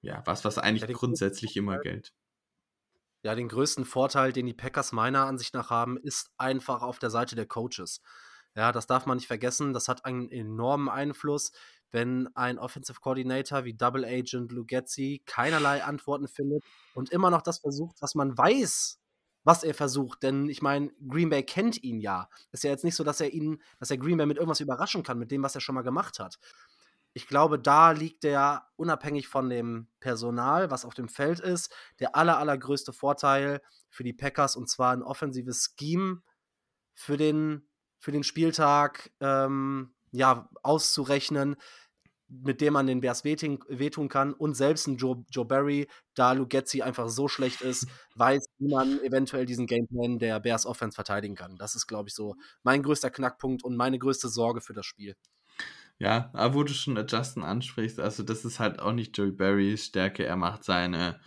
S1: ja was, was eigentlich ja, grundsätzlich immer gilt.
S2: Ja, den größten Vorteil, den die Packers meiner Ansicht nach haben, ist einfach auf der Seite der Coaches. Ja, das darf man nicht vergessen. Das hat einen enormen Einfluss, wenn ein Offensive Coordinator wie Double Agent Lugetzi keinerlei Antworten findet und immer noch das versucht, was man weiß, was er versucht. Denn ich meine, Green Bay kennt ihn ja. Ist ja jetzt nicht so, dass er ihn, dass er Green Bay mit irgendwas überraschen kann, mit dem, was er schon mal gemacht hat. Ich glaube, da liegt der unabhängig von dem Personal, was auf dem Feld ist, der aller, allergrößte Vorteil für die Packers und zwar ein offensives Scheme für den, für den Spieltag ähm, ja, auszurechnen, mit dem man den Bears wehtun kann und selbst ein Joe, Joe Barry, da Lugetzi einfach so schlecht ist, *laughs* weiß, wie man eventuell diesen Gameplan der Bears Offense verteidigen kann. Das ist, glaube ich, so mein größter Knackpunkt und meine größte Sorge für das Spiel.
S1: Ja, aber wo du schon Justin ansprichst, also das ist halt auch nicht Joe Barrys Stärke. Er macht seine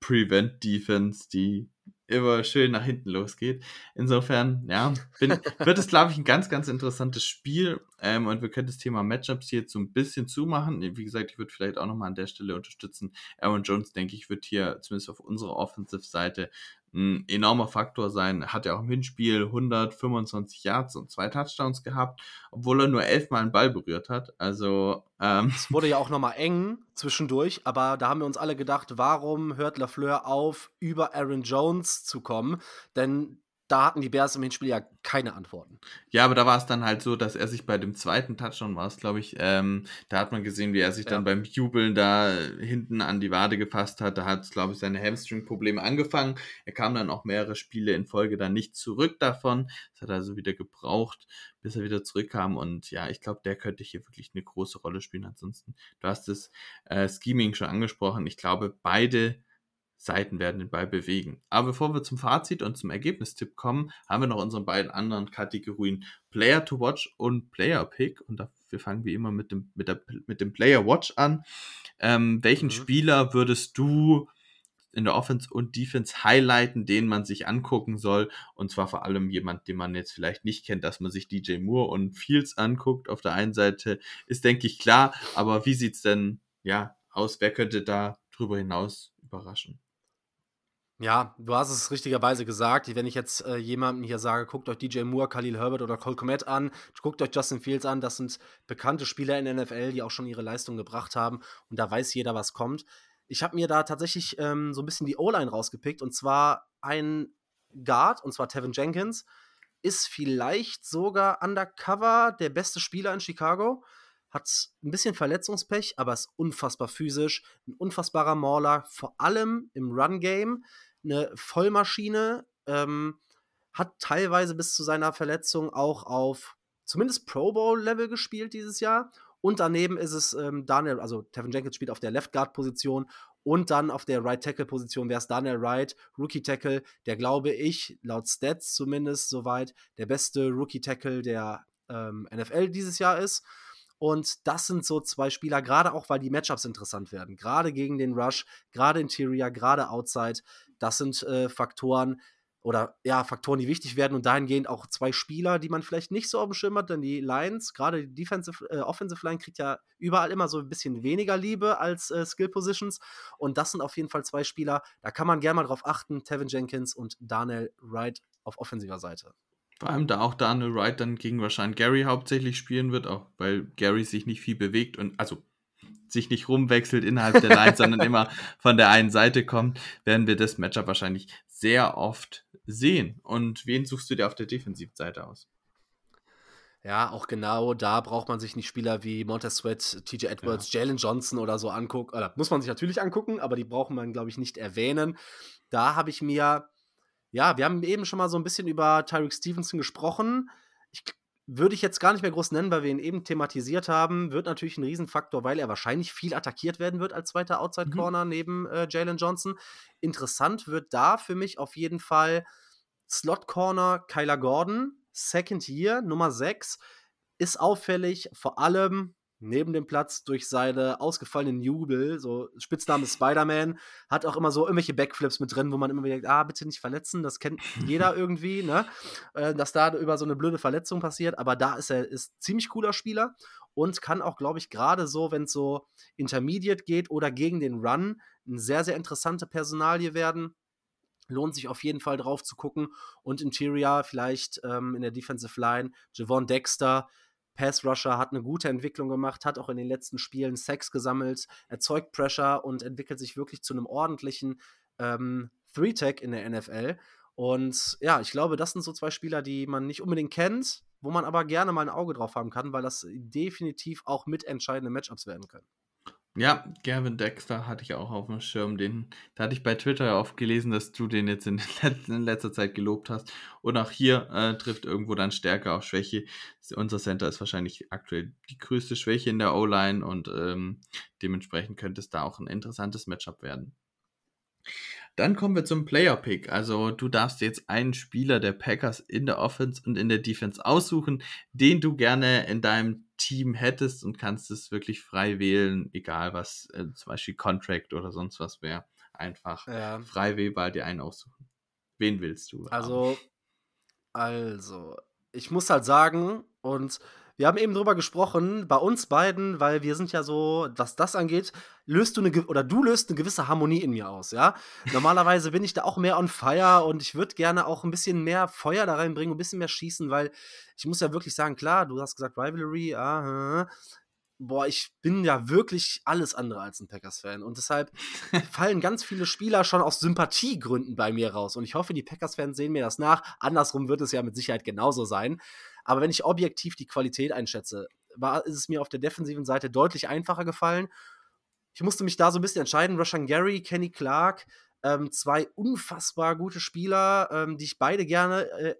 S1: Prevent Defense, die immer schön nach hinten losgeht. Insofern, ja, bin, wird es, glaube ich, ein ganz, ganz interessantes Spiel. Ähm, und wir können das Thema Matchups hier jetzt so ein bisschen zumachen. Wie gesagt, ich würde vielleicht auch nochmal an der Stelle unterstützen. Aaron Jones, denke ich, wird hier zumindest auf unserer Offensive-Seite ein enormer Faktor sein. Hat ja auch im Hinspiel 125 Yards und zwei Touchdowns gehabt, obwohl er nur elfmal einen Ball berührt hat. Also ähm,
S2: es wurde ja auch nochmal eng zwischendurch, aber da haben wir uns alle gedacht, warum hört Lafleur auf, über Aaron Jones zu kommen? Denn da hatten die Bears im Hinspiel ja keine Antworten.
S1: Ja, aber da war es dann halt so, dass er sich bei dem zweiten Touchdown war es, glaube ich, ähm, da hat man gesehen, wie er sich ja. dann beim Jubeln da hinten an die Wade gefasst hat. Da hat, glaube ich, seine Hamstring-Probleme angefangen. Er kam dann auch mehrere Spiele in Folge dann nicht zurück davon. Das hat er also wieder gebraucht, bis er wieder zurückkam. Und ja, ich glaube, der könnte hier wirklich eine große Rolle spielen. Ansonsten, du hast das äh, Scheming schon angesprochen. Ich glaube, beide Seiten werden den Ball bewegen. Aber bevor wir zum Fazit und zum Ergebnistipp kommen, haben wir noch unsere beiden anderen Kategorien Player to Watch und Player Pick. Und wir fangen wie immer mit dem, mit der, mit dem Player Watch an. Ähm, welchen mhm. Spieler würdest du in der Offense und Defense highlighten, den man sich angucken soll? Und zwar vor allem jemand, den man jetzt vielleicht nicht kennt, dass man sich DJ Moore und Fields anguckt. Auf der einen Seite ist, denke ich, klar. Aber wie sieht's denn, ja, aus? Wer könnte da drüber hinaus überraschen?
S2: Ja, du hast es richtigerweise gesagt. Wenn ich jetzt äh, jemandem hier sage, guckt euch DJ Moore, Khalil Herbert oder Cole Komet an, guckt euch Justin Fields an, das sind bekannte Spieler in der NFL, die auch schon ihre Leistung gebracht haben und da weiß jeder, was kommt. Ich habe mir da tatsächlich ähm, so ein bisschen die O-Line rausgepickt und zwar ein Guard, und zwar Tevin Jenkins, ist vielleicht sogar undercover der beste Spieler in Chicago hat ein bisschen Verletzungspech, aber ist unfassbar physisch, ein unfassbarer Mauler, vor allem im Run-Game eine Vollmaschine, ähm, hat teilweise bis zu seiner Verletzung auch auf zumindest Pro Bowl-Level gespielt dieses Jahr. Und daneben ist es ähm, Daniel, also Tevin Jenkins spielt auf der Left Guard-Position und dann auf der Right Tackle-Position wäre es Daniel Wright, Rookie Tackle, der glaube ich, laut Stats zumindest soweit, der beste Rookie Tackle der ähm, NFL dieses Jahr ist. Und das sind so zwei Spieler, gerade auch, weil die Matchups interessant werden. Gerade gegen den Rush, gerade Interior, gerade Outside. Das sind äh, Faktoren oder ja, Faktoren, die wichtig werden und dahingehend auch zwei Spieler, die man vielleicht nicht so auf dem Schirm hat, denn die Lions, gerade die Defensive, äh, Offensive Line kriegt ja überall immer so ein bisschen weniger Liebe als äh, Skill Positions und das sind auf jeden Fall zwei Spieler, da kann man gerne mal drauf achten, Tevin Jenkins und Daniel Wright auf offensiver Seite.
S1: Vor allem da auch Daniel Wright dann gegen wahrscheinlich Gary hauptsächlich spielen wird, auch weil Gary sich nicht viel bewegt und also sich nicht rumwechselt innerhalb der Line, *laughs* sondern immer von der einen Seite kommt, werden wir das Matchup wahrscheinlich sehr oft sehen. Und wen suchst du dir auf der Defensivseite aus?
S2: Ja, auch genau da braucht man sich nicht Spieler wie Montez Sweat, TJ Edwards, ja. Jalen Johnson oder so angucken. Oder muss man sich natürlich angucken, aber die braucht man, glaube ich, nicht erwähnen. Da habe ich mir ja, wir haben eben schon mal so ein bisschen über Tyreek Stevenson gesprochen. Ich würde ich jetzt gar nicht mehr groß nennen, weil wir ihn eben thematisiert haben. Wird natürlich ein Riesenfaktor, weil er wahrscheinlich viel attackiert werden wird als zweiter Outside mhm. Corner mhm. neben äh, Jalen Johnson. Interessant wird da für mich auf jeden Fall Slot Corner Kyler Gordon, Second Year, Nummer 6. Ist auffällig, vor allem neben dem Platz durch seine ausgefallenen Jubel, so Spitzname Spider-Man, hat auch immer so irgendwelche Backflips mit drin, wo man immer wieder denkt, ah, bitte nicht verletzen, das kennt jeder *laughs* irgendwie, ne? Äh, dass da über so eine blöde Verletzung passiert, aber da ist er ist ziemlich cooler Spieler und kann auch, glaube ich, gerade so, wenn es so Intermediate geht oder gegen den Run, eine sehr, sehr interessante Personalie werden. Lohnt sich auf jeden Fall drauf zu gucken. Und Interior vielleicht ähm, in der Defensive Line, Javon Dexter, Pass Rusher, hat eine gute Entwicklung gemacht, hat auch in den letzten Spielen Sex gesammelt, erzeugt Pressure und entwickelt sich wirklich zu einem ordentlichen ähm, Three-Tag in der NFL. Und ja, ich glaube, das sind so zwei Spieler, die man nicht unbedingt kennt, wo man aber gerne mal ein Auge drauf haben kann, weil das definitiv auch mitentscheidende Matchups werden können.
S1: Ja, Gavin Dexter hatte ich auch auf dem Schirm. Den, da hatte ich bei Twitter oft gelesen, dass du den jetzt in, *laughs* in letzter Zeit gelobt hast. Und auch hier äh, trifft irgendwo dann Stärke auf Schwäche. Unser Center ist wahrscheinlich aktuell die größte Schwäche in der O-Line und ähm, dementsprechend könnte es da auch ein interessantes Matchup werden. Dann kommen wir zum Player Pick. Also du darfst jetzt einen Spieler der Packers in der Offense und in der Defense aussuchen, den du gerne in deinem Team hättest und kannst es wirklich frei wählen, egal was äh, zum Beispiel Contract oder sonst was wäre. einfach
S2: Ja.
S1: frei wählbar dir einen aussuchen. Wen willst du? haben?
S2: Also, also, ich muss halt sagen, und wir haben eben drüber gesprochen, bei uns beiden, weil wir sind ja so, was das angeht, löst du eine, oder du löst eine gewisse Harmonie in mir aus, ja. Normalerweise bin ich da auch mehr on fire und ich würde gerne auch ein bisschen mehr Feuer da reinbringen, ein bisschen mehr schießen, weil ich muss ja wirklich sagen, klar, du hast gesagt Rivalry, ah, boah, ich bin ja wirklich alles andere als ein Packers-Fan und deshalb *laughs* fallen ganz viele Spieler schon aus Sympathiegründen bei mir raus. Und ich hoffe, die Packers-Fans sehen mir das nach. Andersrum wird es ja mit Sicherheit genauso sein. Aber wenn ich objektiv die Qualität einschätze, war, ist es mir auf der defensiven Seite deutlich einfacher gefallen. Ich musste mich da so ein bisschen entscheiden. Rashan Gary, Kenny Clark, ähm, zwei unfassbar gute Spieler, ähm, die ich beide gerne äh,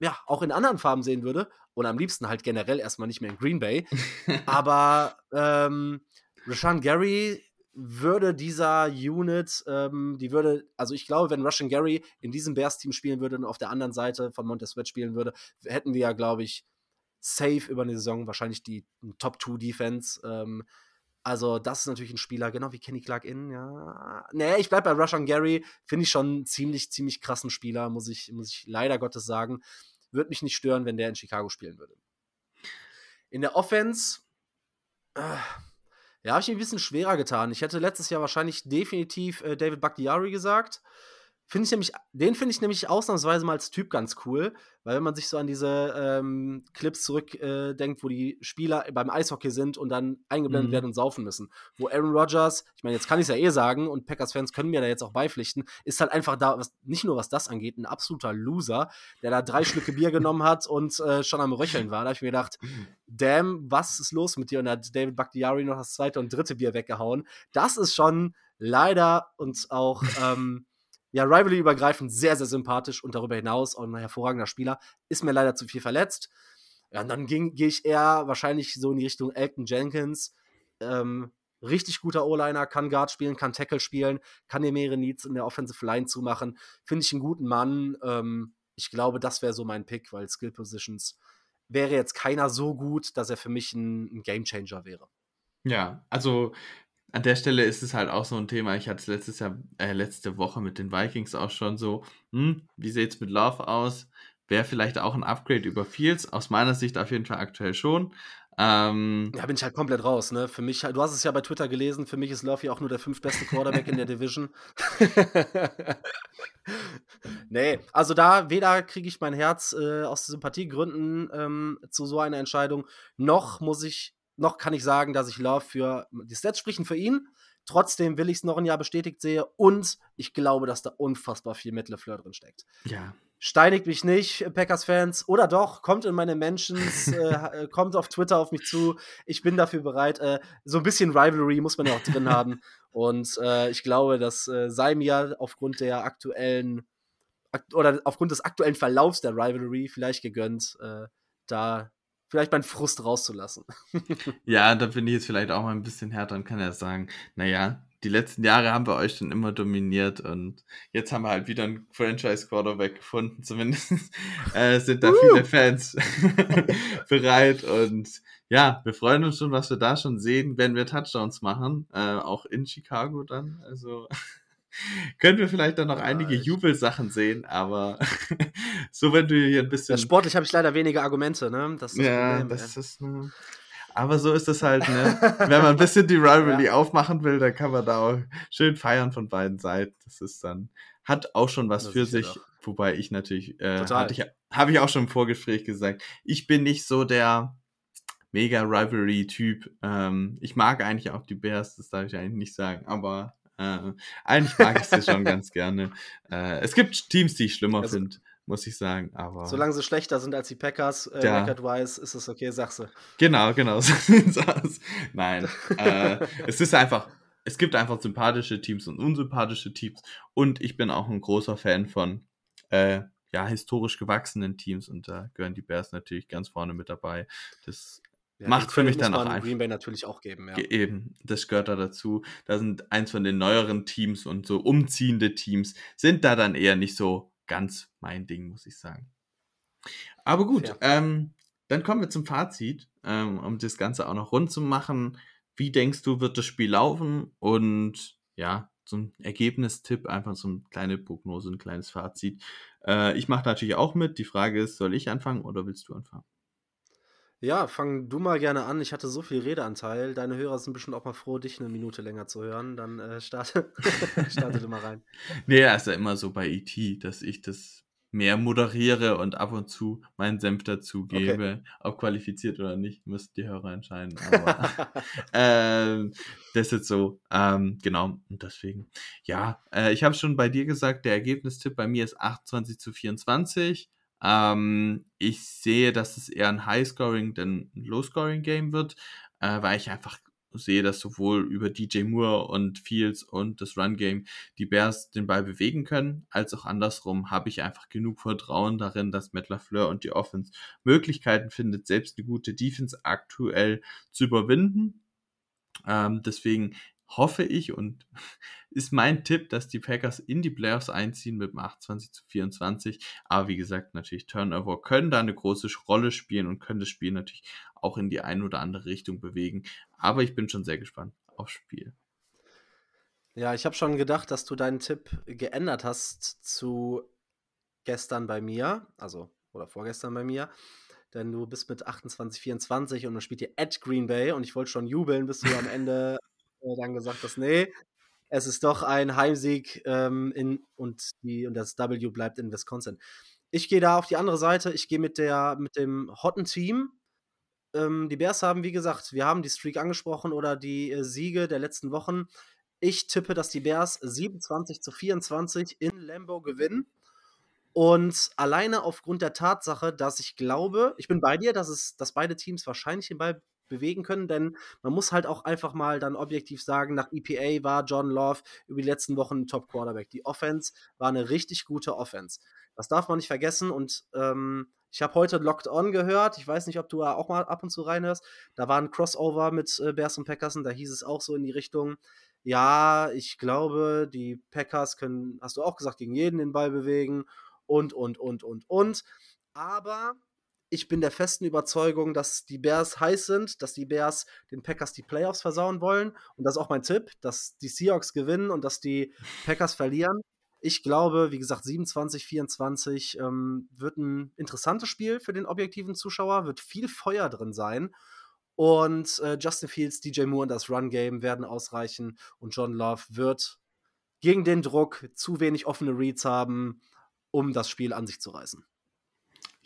S2: ja, auch in anderen Farben sehen würde. Und am liebsten halt generell erstmal nicht mehr in Green Bay. *laughs* Aber ähm, Rashan Gary würde dieser Unit, ähm, die würde, also ich glaube, wenn Russian Gary in diesem Bears-Team spielen würde und auf der anderen Seite von Montez Sweat spielen würde, hätten wir ja, glaube ich, safe über eine Saison wahrscheinlich die Top-2-Defense. Ähm, also, das ist natürlich ein Spieler, genau wie Kenny Clark in, ja. Nee, ich bleib bei Russian Gary, finde ich schon einen ziemlich, ziemlich krassen Spieler, muss ich, muss ich leider Gottes sagen. Würde mich nicht stören, wenn der in Chicago spielen würde. In der Offense, äh, ja, habe ich mir ein bisschen schwerer getan. Ich hätte letztes Jahr wahrscheinlich definitiv äh, David Bakhtiari gesagt. Finde ich nämlich, den finde ich nämlich ausnahmsweise mal als Typ ganz cool, weil wenn man sich so an diese ähm, Clips zurückdenkt, äh, wo die Spieler beim Eishockey sind und dann eingeblendet
S1: Mhm.
S2: werden und saufen müssen, wo Aaron Rodgers, ich meine, jetzt kann ich es ja eh sagen und Packers-Fans können mir da jetzt auch beipflichten, ist halt einfach da, was, nicht nur was das angeht, ein absoluter Loser, der da drei Schlücke Bier genommen hat und äh, schon am Röcheln war. Da habe ich mir gedacht, damn, was ist los mit dir? Und da hat David Bakhtiari noch das zweite und dritte Bier weggehauen. Das ist schon leider und auch ähm, ja, Rivalry-übergreifend sehr, sehr sympathisch und darüber hinaus auch ein hervorragender Spieler. Ist mir leider zu viel verletzt. Ja, und dann gehe ich eher wahrscheinlich so in die Richtung Elton Jenkins. Ähm, richtig guter O-Liner, kann Guard spielen, kann Tackle spielen, kann dir mehrere Needs in der Offensive Line zumachen. Finde ich einen guten Mann. Ähm, ich glaube, das wäre so mein Pick, weil Skill Positions wäre jetzt keiner so gut, dass er für mich ein, ein Game Changer wäre.
S1: Ja, also an der Stelle ist es halt auch so ein Thema. Ich hatte es letztes Jahr, äh, letzte Woche mit den Vikings auch schon so. Hm, wie sieht es mit Love aus? Wäre vielleicht auch ein Upgrade über Fields. Aus meiner Sicht auf jeden Fall aktuell schon. Ähm,
S2: Da bin ich halt komplett raus, ne? Für mich, du hast es ja bei Twitter gelesen, für mich ist Love ja auch nur der fünftbeste Quarterback in der Division. *laughs* nee, also da weder kriege ich mein Herz äh, aus Sympathiegründen ähm, zu so einer Entscheidung, noch muss ich, noch kann ich sagen, dass ich Love für die Stats sprechen für ihn. Trotzdem will ich es noch ein Jahr bestätigt sehe und ich glaube, dass da unfassbar viel Matt LeFleur drin steckt.
S1: ja,
S2: Steinigt mich nicht, Packers-Fans. Oder doch, kommt in meine Mentions, *laughs* äh, äh, kommt auf Twitter auf mich zu. Ich bin dafür bereit. Äh, so ein bisschen Rivalry muss man ja auch drin haben. *laughs* Und äh, ich glaube, das äh, sei mir aufgrund der aktuellen akt oder aufgrund des aktuellen Verlaufs der Rivalry vielleicht gegönnt, äh, da vielleicht meinen Frust rauszulassen. *laughs*
S1: ja, da bin ich jetzt vielleicht auch mal ein bisschen härter und kann ja sagen, naja, die letzten Jahre haben wir euch schon immer dominiert und jetzt haben wir halt wieder einen Franchise-Quarterback gefunden. Zumindest *laughs* äh, sind da viele Fans *laughs* bereit und ja, wir freuen uns schon, was wir da schon sehen, wenn wir Touchdowns machen, äh, auch in Chicago dann. Also *laughs* können wir vielleicht dann noch
S2: Ja,
S1: einige
S2: ich-
S1: Jubelsachen sehen, aber *laughs* so wenn du hier ein bisschen
S2: Ja, sportlich habe ich leider weniger Argumente, ne? Das ist das
S1: ja,
S2: Problem,
S1: das
S2: ey.
S1: ist. Ne, aber so ist es halt, ne? *laughs* Wenn man ein bisschen die Rivalry
S2: Ja.
S1: aufmachen will, dann kann man da auch schön feiern von beiden Seiten. Das ist dann, hat auch schon was
S2: Das
S1: für
S2: ja
S1: sich.
S2: doch.
S1: Wobei ich natürlich, äh, habe ich auch schon im Vorgespräch gesagt, ich bin nicht so der mega Rivalry-Typ. Ähm, ich mag eigentlich auch die Bears, das darf ich eigentlich nicht sagen, aber äh, eigentlich mag ich sie schon ganz gerne. Äh, es gibt Teams, die ich schlimmer
S2: Also-
S1: finde, muss ich sagen, aber.
S2: Solange sie schlechter sind als die Packers, äh,
S1: Ja.
S2: record-wise, ist es okay, sagst du.
S1: Genau, genau. *laughs* Nein, äh, es ist einfach, es gibt einfach sympathische Teams und unsympathische Teams und ich bin auch ein großer Fan von, äh, ja, historisch gewachsenen Teams und da gehören die Bears natürlich ganz vorne mit dabei. Das
S2: Ja,
S1: Macht für mich dann auch einfach-
S2: Green Bay natürlich auch geben, ja.
S1: eben, das gehört da dazu. Da sind eins von den neueren Teams und so umziehende Teams sind da dann eher nicht so ganz mein Ding, muss ich sagen. Aber gut,
S2: Fair.
S1: ähm, dann kommen wir zum Fazit, ähm, um das Ganze auch noch rund zu machen. Wie denkst du, wird das Spiel laufen? Und ja, so ein Ergebnistipp, einfach so eine kleine Prognose, ein kleines Fazit. Äh, ich mache natürlich auch mit. Die Frage ist, soll ich anfangen oder willst du anfangen?
S2: Ja, fang du mal gerne an. Ich hatte so viel Redeanteil. Deine Hörer sind bestimmt auch mal froh, dich eine Minute länger zu hören. Dann äh, starte, starte du mal rein. *laughs*
S1: Nee, ja, ist ja immer so bei ET, dass ich das mehr moderiere und ab und zu meinen Senf dazu gebe. Ob qualifiziert oder nicht, müssen die Hörer entscheiden. *laughs* Aber ähm, das ist jetzt so. Ähm, genau, und deswegen, ja, äh, ich habe schon bei dir gesagt, der Ergebnistipp bei mir ist 28 zu 24. Ähm, ich sehe, dass es eher ein High-Scoring, denn ein Low-Scoring-Game wird, äh, weil ich einfach sehe, dass sowohl über DJ Moore und Fields und das Run-Game die Bears den Ball bewegen können, als auch andersrum habe ich einfach genug Vertrauen darin, dass Matt LaFleur und die Offense Möglichkeiten findet, selbst eine gute Defense aktuell zu überwinden. Ähm, deswegen hoffe ich und *laughs* ist mein Tipp, dass die Packers in die Playoffs einziehen mit dem 28 zu 24. Aber wie gesagt, natürlich Turnover können da eine große Rolle spielen und können das Spiel natürlich auch in die eine oder andere Richtung bewegen. Aber ich bin schon sehr gespannt aufs Spiel.
S2: Ja, ich habe schon gedacht, dass du deinen Tipp geändert hast zu gestern bei mir, also oder vorgestern bei mir. Denn du bist mit 28, 24 und man spielt hier at Green Bay und ich wollte schon jubeln, bis du am Ende dann gesagt hast, nee, es ist doch ein Heimsieg ähm, in, und, die, und das W bleibt in Wisconsin. Ich gehe da auf die andere Seite. Ich gehe mit, mit dem hotten Team. Ähm, die Bears haben, wie gesagt, wir haben die Streak angesprochen oder die äh, Siege der letzten Wochen. Ich tippe, dass die Bears 27 zu 24 in Lambo gewinnen. Und alleine aufgrund der Tatsache, dass ich glaube, ich bin bei dir, dass, es, dass beide Teams wahrscheinlich den Ball bewegen können, denn man muss halt auch einfach mal dann objektiv sagen, nach EPA war John Love über die letzten Wochen ein Top Quarterback. Die Offense war eine richtig gute Offense. Das darf man nicht vergessen und ähm, ich habe heute Locked On gehört. Ich weiß nicht, ob du da auch mal ab und zu reinhörst. Da war ein Crossover mit äh, Bears und Packers und da hieß es auch so in die Richtung, ja, ich glaube, die Packers können, hast du auch gesagt, gegen jeden den Ball bewegen und, und, und, und, und. Aber ich bin der festen Überzeugung, dass die Bears heiß sind, dass die Bears den Packers die Playoffs versauen wollen. Und das ist auch mein Tipp, dass die Seahawks gewinnen und dass die Packers verlieren. Ich glaube, wie gesagt, 27, 24 ähm, wird ein interessantes Spiel für den objektiven Zuschauer, wird viel Feuer drin sein. Und äh, Justin Fields, DJ Moore und das Run-Game werden ausreichen. Und John Love wird gegen den Druck zu wenig offene Reads haben, um das Spiel an sich zu reißen.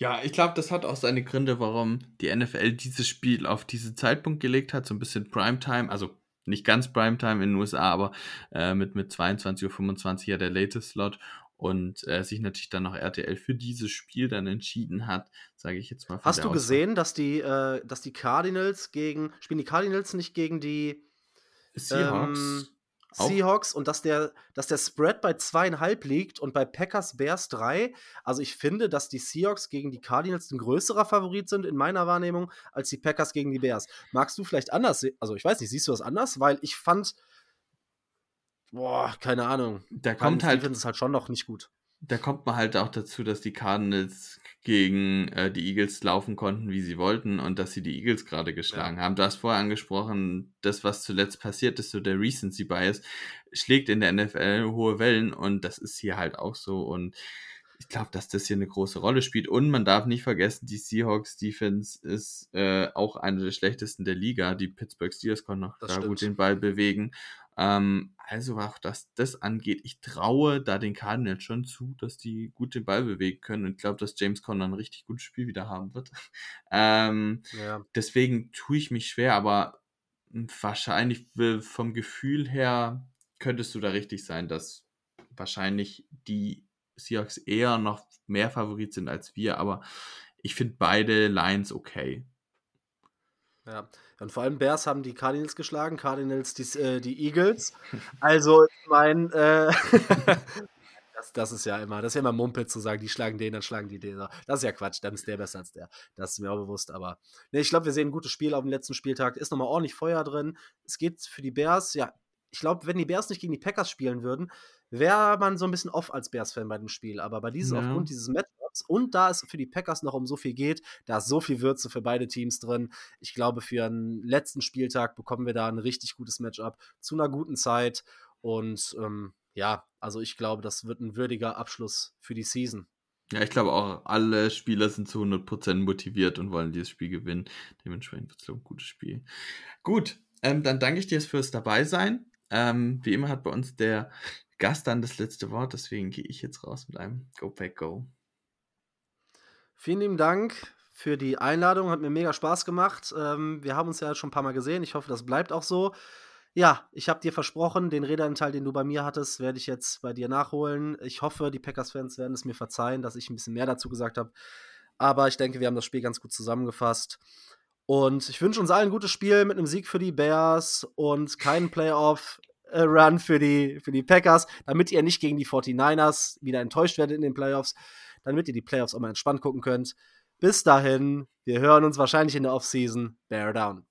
S1: Ja, ich glaube, das hat auch seine Gründe, warum die NFL dieses Spiel auf diesen Zeitpunkt gelegt hat, so ein bisschen Primetime, also nicht ganz Primetime in den USA, aber äh, mit, mit 22.25 Uhr ja der latest Slot und äh, sich natürlich dann noch RTL für dieses Spiel dann entschieden hat, sage ich jetzt mal.
S2: Hast du gesehen, dass die, äh, dass die Cardinals gegen, spielen die Cardinals nicht gegen die
S1: Seahawks?
S2: Ähm, Seahawks und dass der, dass der Spread bei zweieinhalb liegt und bei Packers Bears drei. Also ich finde, dass die Seahawks gegen die Cardinals ein größerer Favorit sind in meiner Wahrnehmung als die Packers gegen die Bears. Magst du vielleicht anders? Also ich weiß nicht, siehst du das anders? Weil ich fand, boah, keine Ahnung.
S1: Da kommt halt,
S2: ist halt schon noch nicht gut
S1: da kommt man halt auch dazu, dass die Cardinals gegen äh, die Eagles laufen konnten, wie sie wollten und dass sie die Eagles gerade geschlagen ja. haben. Du hast vorher angesprochen, das, was zuletzt passiert ist, so der Recency Bias, schlägt in der NFL hohe Wellen und das ist hier halt auch so und ich glaube, dass das hier eine große Rolle spielt. Und man darf nicht vergessen, die Seahawks Defense ist äh, auch eine der schlechtesten der Liga. Die Pittsburgh Steelers konnten noch das da stimmt. gut den Ball bewegen. Ähm, also auch was das angeht, ich traue da den Cardinals schon zu, dass die gut den Ball bewegen können und glaube, dass James Conner ein richtig gutes Spiel wieder haben wird. *laughs* ähm, ja. Deswegen tue ich mich schwer, aber wahrscheinlich vom Gefühl her könntest du da richtig sein, dass wahrscheinlich die Seahawks eher noch mehr Favorit sind als wir, aber ich finde beide Lines okay.
S2: Ja, und vor allem Bears haben die Cardinals geschlagen, Cardinals die, äh, die Eagles. *laughs* Also, ich meine, äh, *laughs* das, das, ist ja immer, das ist ja immer Mumpel zu sagen, die schlagen den, dann schlagen die den. Das ist ja Quatsch, dann ist der besser als der. Das ist mir auch bewusst, aber nee, ich glaube, wir sehen ein gutes Spiel auf dem letzten Spieltag. Ist nochmal ordentlich Feuer drin. Es geht für die Bears, ja, ich glaube, wenn die Bears nicht gegen die Packers spielen würden, wäre man so ein bisschen off als Bears-Fan bei dem Spiel. Aber bei diesem, ja. aufgrund dieses Matchups und da es für die Packers noch um so viel geht, da ist so viel Würze für beide Teams drin. Ich glaube, für einen letzten Spieltag bekommen wir da ein richtig gutes Matchup zu einer guten Zeit. Und ähm, ja, also ich glaube, das wird ein würdiger Abschluss für die Season.
S1: Ja, ich glaube auch, alle Spieler sind zu 100% motiviert und wollen dieses Spiel gewinnen. Dementsprechend wird es ein gutes Spiel. Gut, ähm, dann danke ich dir fürs Dabeisein. Ähm, wie immer hat bei uns der Gast dann das letzte Wort, deswegen gehe ich jetzt raus mit einem Go Back Go.
S2: Vielen lieben Dank für die Einladung, hat mir mega Spaß gemacht. Ähm, wir haben uns ja schon ein paar Mal gesehen, ich hoffe, das bleibt auch so. Ja, ich habe dir versprochen, den Redeanteil, den du bei mir hattest, werde ich jetzt bei dir nachholen. Ich hoffe, die Packers-Fans werden es mir verzeihen, dass ich ein bisschen mehr dazu gesagt habe. Aber ich denke, wir haben das Spiel ganz gut zusammengefasst. Und ich wünsche uns allen ein gutes Spiel mit einem Sieg für die Bears und keinen Playoff-Run für die, für die Packers, damit ihr nicht gegen die 49ers wieder enttäuscht werdet in den Playoffs, damit ihr die Playoffs auch mal entspannt gucken könnt. Bis dahin, wir hören uns wahrscheinlich in der Offseason. Bear down.